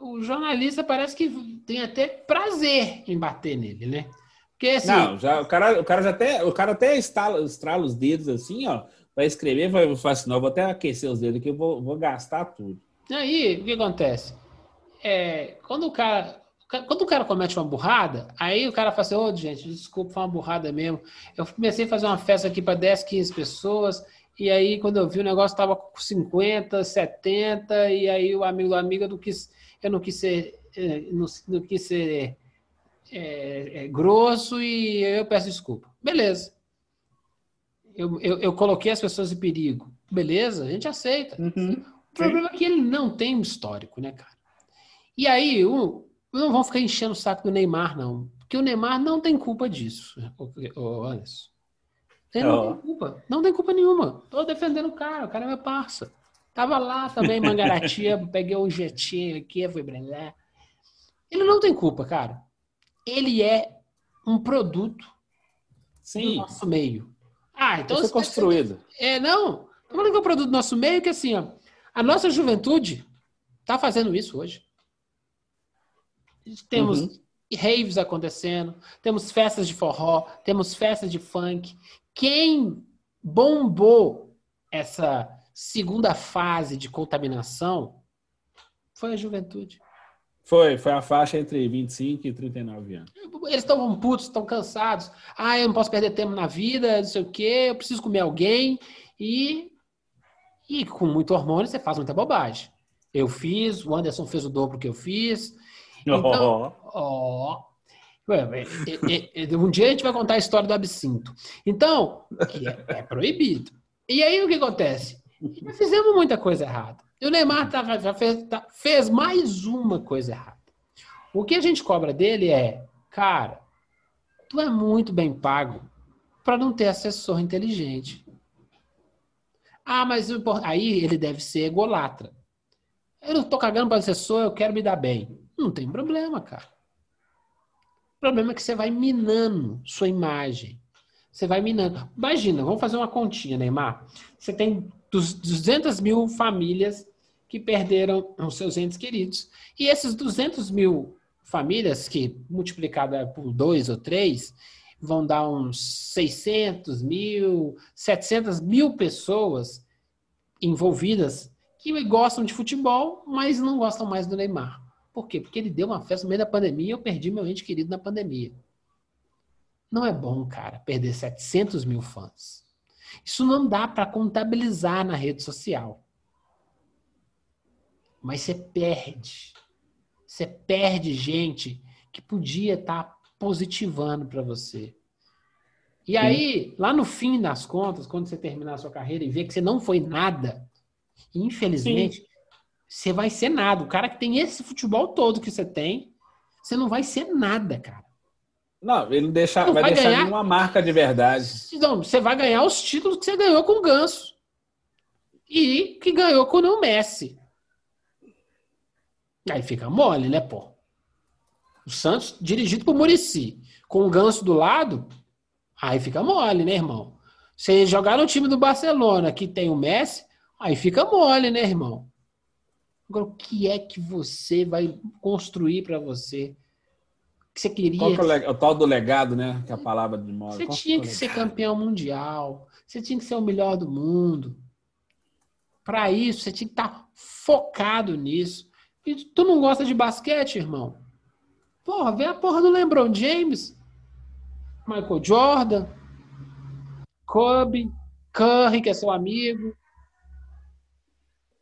o jornalista parece que tem até prazer em bater nele, né? Porque, assim, não, já, o, cara, o cara já até, o cara até estrala, estrala os dedos assim, ó, para escrever, vai falar assim, não, vou até aquecer os dedos aqui, eu vou, vou gastar tudo. Aí, o que acontece? É, quando o cara quando o cara comete uma burrada, aí o cara fala assim, ô, oh, gente, desculpa, foi uma burrada mesmo. Eu comecei a fazer uma festa aqui para 10, 15 pessoas, e aí quando eu vi o negócio estava com 50, 70, e aí o amigo do amigo não quis eu não quis ser, é, não, não quis ser é, é, grosso e eu peço desculpa. Beleza. Eu, eu, eu, coloquei as pessoas em perigo. Beleza, a gente aceita. Uhum. O problema é que ele não tem um histórico, né, cara? E aí, não vão ficar enchendo o saco do Neymar, não. Porque o Neymar não tem culpa disso, ô, Anderson. Ele não oh. tem culpa. Não tem culpa nenhuma. Tô defendendo o cara, o cara é meu parça. Tava lá também, Mangaratiba, peguei um jetinho aqui, fui brilhar. Ele não tem culpa, cara. Ele é um produto Sim. do nosso meio. Ah, então. Isso é construído. É, não. Tô falando que é um produto do nosso meio que assim, ó. A nossa juventude tá fazendo isso hoje. Temos uhum. raves acontecendo, temos festas de forró, temos festas de funk. Quem bombou essa segunda fase de contaminação foi a juventude. Foi, foi a faixa entre 25 e 39 anos. Eles estão putos, estão cansados. Ah, eu não posso perder tempo na vida, não sei o quê, eu preciso comer alguém. E, e com muito hormônio você faz muita bobagem. Eu fiz, o Anderson fez o dobro que eu fiz. Então, oh. um dia a gente vai contar a história do absinto. Então, é, é proibido. E aí o que acontece? Fizemos muita coisa errada. E o Neymar tá, já fez, tá, fez mais uma coisa errada. O que a gente cobra dele é, cara, tu é muito bem pago para não ter assessor inteligente. Ah, mas aí ele deve ser egolatra. Eu não tô cagando para assessor, eu quero me dar bem. Não tem problema, cara. O problema é que você vai minando sua imagem. Você vai minando. Imagina, vamos fazer uma continha, Neymar. Você tem dos 200 mil famílias que perderam os seus entes queridos. E esses 200 mil famílias, que multiplicada por dois ou três, vão dar uns 600 mil, 700 mil pessoas envolvidas que gostam de futebol, mas não gostam mais do Neymar. Por quê? Porque ele deu uma festa no meio da pandemia e eu perdi meu ente querido na pandemia. Não é bom, cara, perder 700 mil fãs. Isso não dá para contabilizar na rede social. Mas você perde. Você perde gente que podia estar tá positivando para você. E aí, lá no fim das contas, quando você terminar a sua carreira e ver que você não foi nada, infelizmente, Sim. você vai ser nada. O cara que tem esse futebol todo que você tem, você não vai ser nada, cara. Não, ele deixa, não vai, vai deixar ganhar... nenhuma marca de verdade. Não, você vai ganhar os títulos que você ganhou com o Ganso. E que ganhou com o Messi. Aí fica mole, né, pô? O Santos, dirigido por Murici, com o Ganso do lado, aí fica mole, né, irmão? Você jogar no time do Barcelona, que tem o Messi, aí fica mole, né, irmão? Agora, o que é que você vai construir para você? que você queria. Qual que é o, o, tal do legado, né? Que é a palavra de moda. Você Qual tinha que, que ser campeão mundial. Você tinha que ser o melhor do mundo. Para isso, você tinha que estar tá focado nisso. E tu não gosta de basquete, irmão? Porra, vê a porra do LeBron James, Michael Jordan, Kobe, Curry, que é seu amigo.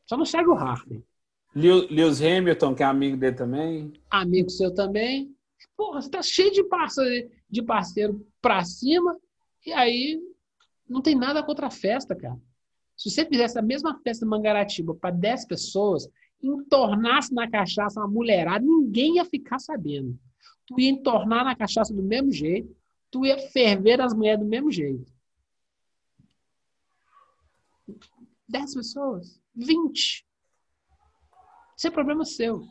Só não segue o Harden. Lewis Hamilton, que é amigo dele também. Amigo seu também. Porra, você tá cheio de parceiro, de parceiro pra cima, e aí não tem nada contra a festa, cara. Se você fizesse a mesma festa Mangaratiba para 10 pessoas, entornasse na cachaça uma mulherada, ninguém ia ficar sabendo. Tu ia entornar na cachaça do mesmo jeito, tu ia ferver as mulheres do mesmo jeito. 10 pessoas, 20. Isso é problema seu.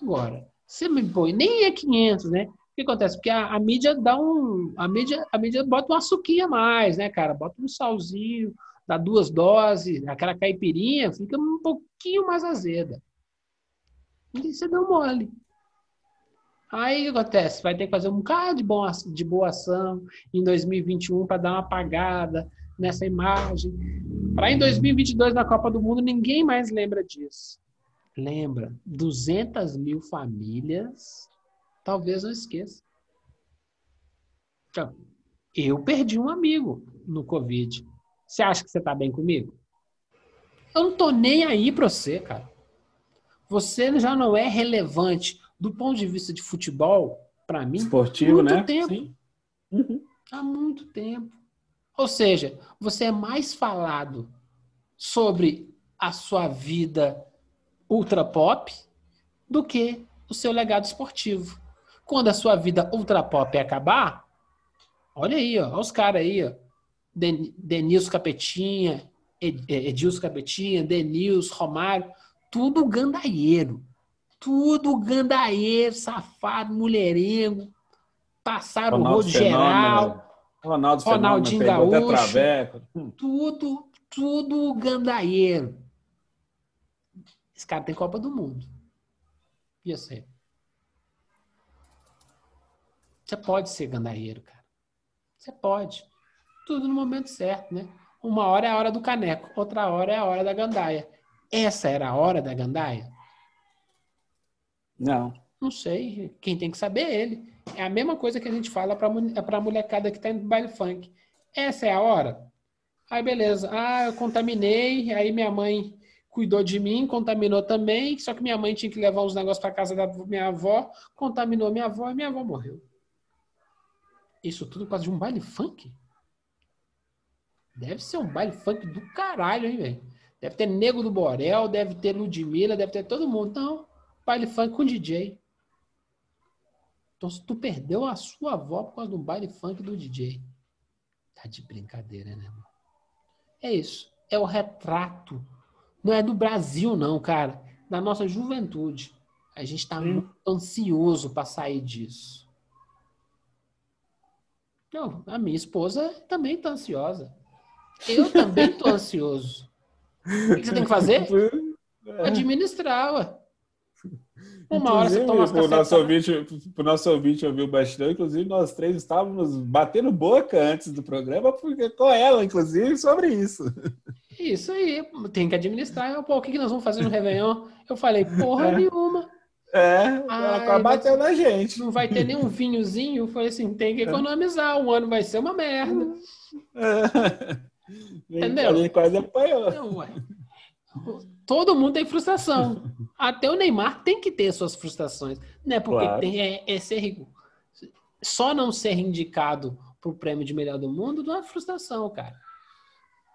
Agora, você me põe, nem é 500, né? O que acontece? Porque a, a, mídia dá um. A mídia, a mídia bota uma suquinha a mais, né, cara? Bota um salzinho, dá duas doses, aquela caipirinha fica um pouquinho mais azeda. E você deu mole. Aí o que acontece? Vai ter que fazer um bocado de, bom, de boa ação em 2021 para dar uma apagada nessa imagem. Para em 2022, na Copa do Mundo, ninguém mais lembra disso. Lembra, 200 mil famílias, talvez não esqueça. Então, eu perdi um amigo no Covid. Você acha que você está bem comigo? Eu não tô nem aí para você, cara. Você já não é relevante do ponto de vista de futebol, para mim. Esportivo, muito né? Tempo. Sim. Uhum. Há muito tempo. Ou seja, você é mais falado sobre a sua vida ultra pop do que o seu legado esportivo. Quando a sua vida ultra pop acabar, olha aí, ó, olha os caras aí, ó. Denilson Capetinha, Edilson Capetinha, Denilson, Romário, tudo gandaieiro. Tudo gandaieiro, safado, mulherengo. Passaram Ronaldo o rodo geral. Ronaldo Ronaldinho Gaúcho. Tudo, tudo gandaieiro. Esse cara tem Copa do Mundo. E você? Você pode ser gandaieiro, cara. Você pode. Tudo no momento certo, né? Uma hora é a hora do caneco, outra hora é a hora da gandaia. Essa era a hora da gandaia? Não. Não sei. Quem tem que saber é ele. É a mesma coisa que a gente fala para a molecada que está indo baile funk. Essa é a hora? Aí beleza. Ah, eu contaminei, aí minha mãe cuidou de mim, contaminou também, só que minha mãe tinha que levar uns negócios para casa da minha avó, contaminou minha avó e minha avó morreu. Isso tudo por causa de um baile funk? Deve ser um baile funk do caralho, hein, velho? Deve ter Nego do Borel, deve ter Ludmilla, deve ter todo mundo. Não, baile funk com DJ. Então, se tu perdeu a sua avó por causa do baile funk do DJ, tá de brincadeira, né, irmão? É isso. É o retrato não é do Brasil, não, cara. Da nossa juventude. A gente está muito ansioso para sair disso. Não, a minha esposa também está ansiosa. Eu também estou ansioso. O que você tem que fazer? É. Administrar, ué. Uma hora você toma o nosso ouvinte, o nosso ouvinte ouviu bastante, inclusive nós três estávamos batendo boca antes do programa porque, com ela, inclusive, sobre isso. Isso aí, tem que administrar. Pô, o que, que nós vamos fazer no Réveillon? Eu falei, porra é. nenhuma. É, ela acaba batendo na gente. Não vai ter nenhum vinhozinho. Eu falei assim, tem que economizar. Um ano vai ser uma merda. É. Entendeu? Ele quase apanhou. Não, Todo mundo tem frustração. Até o Neymar tem que ter suas frustrações. Não é porque claro. tem, é, é ser rico. Só não ser indicado para o prêmio de melhor do mundo não é frustração, cara.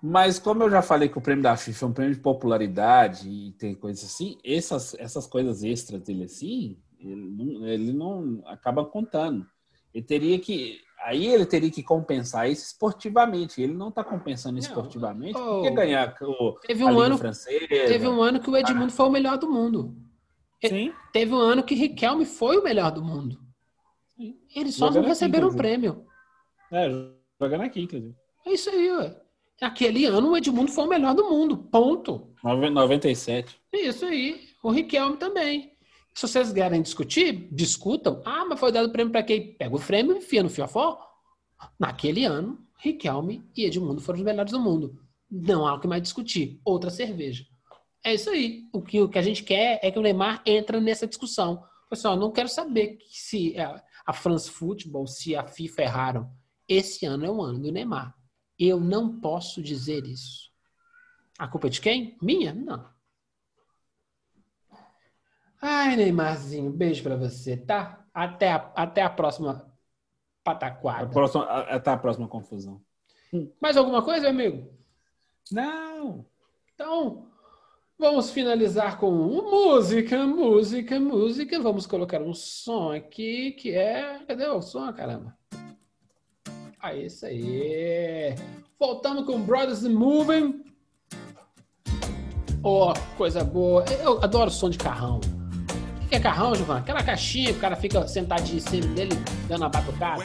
Mas como eu já falei que o prêmio da FIFA é um prêmio de popularidade e tem coisas assim, essas, essas coisas extras dele assim, ele não, ele não acaba contando. Ele teria que. Aí ele teria que compensar isso esportivamente. Ele não está compensando esportivamente oh, porque ganhar o, teve um ano francesa, Teve um ano que o Edmundo ah. foi o melhor do mundo. Sim. Teve um ano que Riquelme foi o melhor do mundo. Eles só jogando não receberam o prêmio. É, jogando aqui, inclusive. É isso aí, ué. Aquele ano o Edmundo foi o melhor do mundo. Ponto. 97. Isso aí. O Riquelme também. Se vocês querem discutir, discutam. Ah, mas foi dado o prêmio para quem? Pega o prêmio e enfia no fiofó. Naquele ano, Riquelme e Edmundo foram os melhores do mundo. Não há o que mais discutir. Outra cerveja. É isso aí. O que, o que a gente quer é que o Neymar entre nessa discussão. Pessoal, não quero saber se a France Football, se a FIFA erraram. Esse ano é o ano do Neymar. Eu não posso dizer isso. A culpa é de quem? Minha? Não. Ai, Neymarzinho, beijo pra você, tá? Até a, até a próxima pataquada. A próxima, até a próxima confusão. Mais alguma coisa, amigo? Não. Então, vamos finalizar com música, música, música. Vamos colocar um som aqui que é. Cadê o som, caramba? Ah, isso aí. Voltando com Brothers Moving. Oh, coisa boa. Eu adoro som de carrão. Que é carrão, Giovanni? Aquela caixinha que o cara fica sentadinho em cima dele, dando a batucada.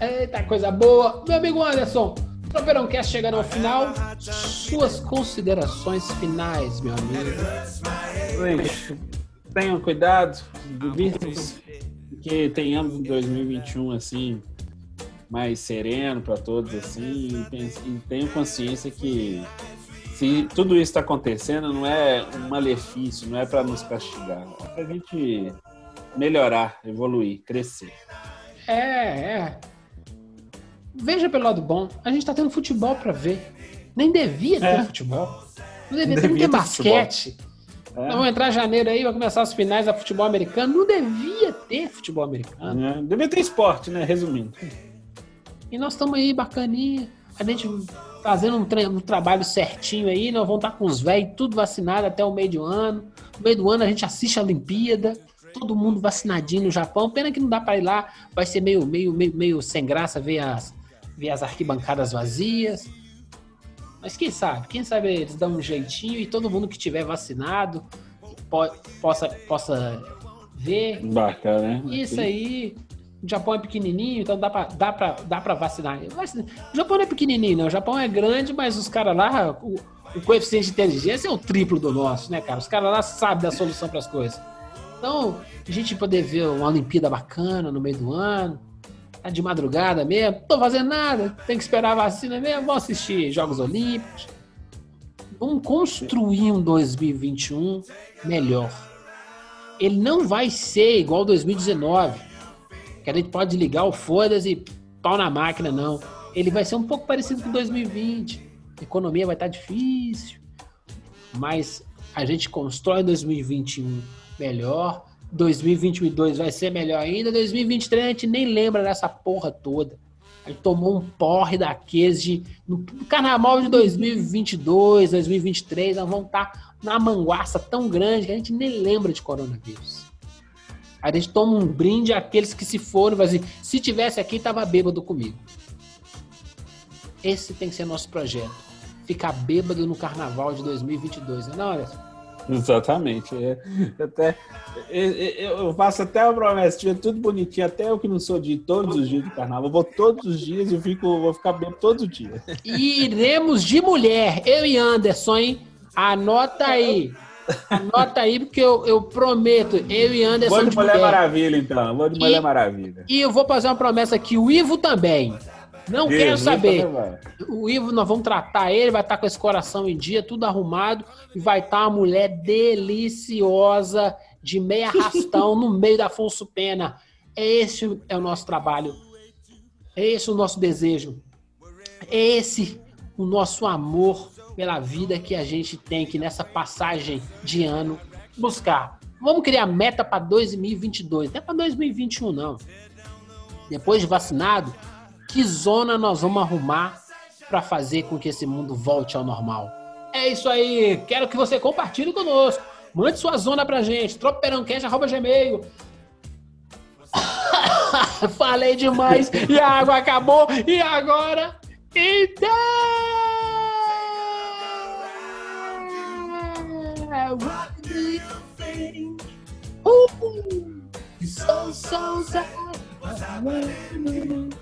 Eita, coisa boa. Meu amigo Anderson, Tropeirão Cast chegando ao final. Suas considerações finais, meu amigo. tenham cuidado, divirtam que tenhamos um 2021 assim mais sereno para todos assim e, e tenham consciência que se tudo isso está acontecendo não é um malefício, não é para nos castigar, é para a gente melhorar, evoluir, crescer. É, é. Veja pelo lado bom, a gente está tendo futebol para ver. Nem devia ter é. futebol. Não devia, não ter, devia ter basquete. Futebol. É. Vamos entrar em janeiro aí, vai começar as finais da futebol americano. Não devia ter futebol americano. É. Devia ter esporte, né? Resumindo. E nós estamos aí, bacaninha. A gente fazendo um, um, trabalho certinho aí. Nós vamos estar com os velhos tudo vacinado até o meio do ano. No meio do ano a gente assiste a Olimpíada. Todo mundo vacinadinho no Japão. Pena que não dá para ir lá. Vai ser meio, meio, meio, meio sem graça ver as, ver as arquibancadas vazias. Mas quem sabe? Quem sabe eles dão um jeitinho e todo mundo que tiver vacinado po possa, possa ver. Bacana, né? Isso aí. O Japão é pequenininho, então dá pra, dá pra, dá pra vacinar. O Japão não é pequenininho, não. O Japão é grande, mas os caras lá, o, o, coeficiente de inteligência é o triplo do nosso, né, cara? Os caras lá sabem da solução para as coisas. Então, a gente poder ver uma Olimpíada bacana no meio do ano, Tá de madrugada mesmo, tô fazendo nada, tem que esperar a vacina mesmo, vamos assistir Jogos Olímpicos. Vamos construir um 2021 melhor. Ele não vai ser igual 2019, que a gente pode ligar o foda-se e pau na máquina, não. Ele vai ser um pouco parecido com 2020. A economia vai estar difícil, mas a gente constrói 2021 melhor 2022 vai ser melhor ainda. 2023 a gente nem lembra dessa porra toda. A gente tomou um porre daqueles de. No carnaval de 2022, 2023, nós vamos estar tá na manguaça tão grande que a gente nem lembra de coronavírus. A gente toma um brinde àqueles que se foram, vai dizer, se tivesse aqui, tava bêbado comigo. Esse tem que ser nosso projeto. Ficar bêbado no carnaval de 2022, não, Anderson? Exatamente. É, até, eu faço até a promessa, tudo bonitinho, até eu que não sou de todos os dias de carnaval. Eu vou todos os dias e fico, vou ficar bem todos os dias. iremos de mulher, eu e Anderson, hein? Anota aí. Anota aí, porque eu, eu prometo, eu e Anderson. Vou de, Mulher, Maravilha, então. Vou de Mulher Maravilha. E eu vou fazer uma promessa aqui, o Ivo também. Não quero saber. O Ivo, nós vamos tratar ele, vai estar com esse coração em dia, tudo arrumado, e vai estar uma mulher deliciosa, de meia rastão, no meio da Afonso Pena. Esse é o nosso trabalho. É esse o nosso desejo. É esse o nosso amor pela vida que a gente tem que nessa passagem de ano buscar. Vamos criar meta para 2022, não é para 2021 não. Depois de vacinado, que zona nós vamos arrumar para fazer com que esse mundo volte ao normal. É isso aí. Quero que você compartilhe conosco. Mande sua zona pra gente. tropeirãocast.gmail. Falei demais e a água acabou. E agora? Então... What do you think? Ooh, so, so sad. What's happening?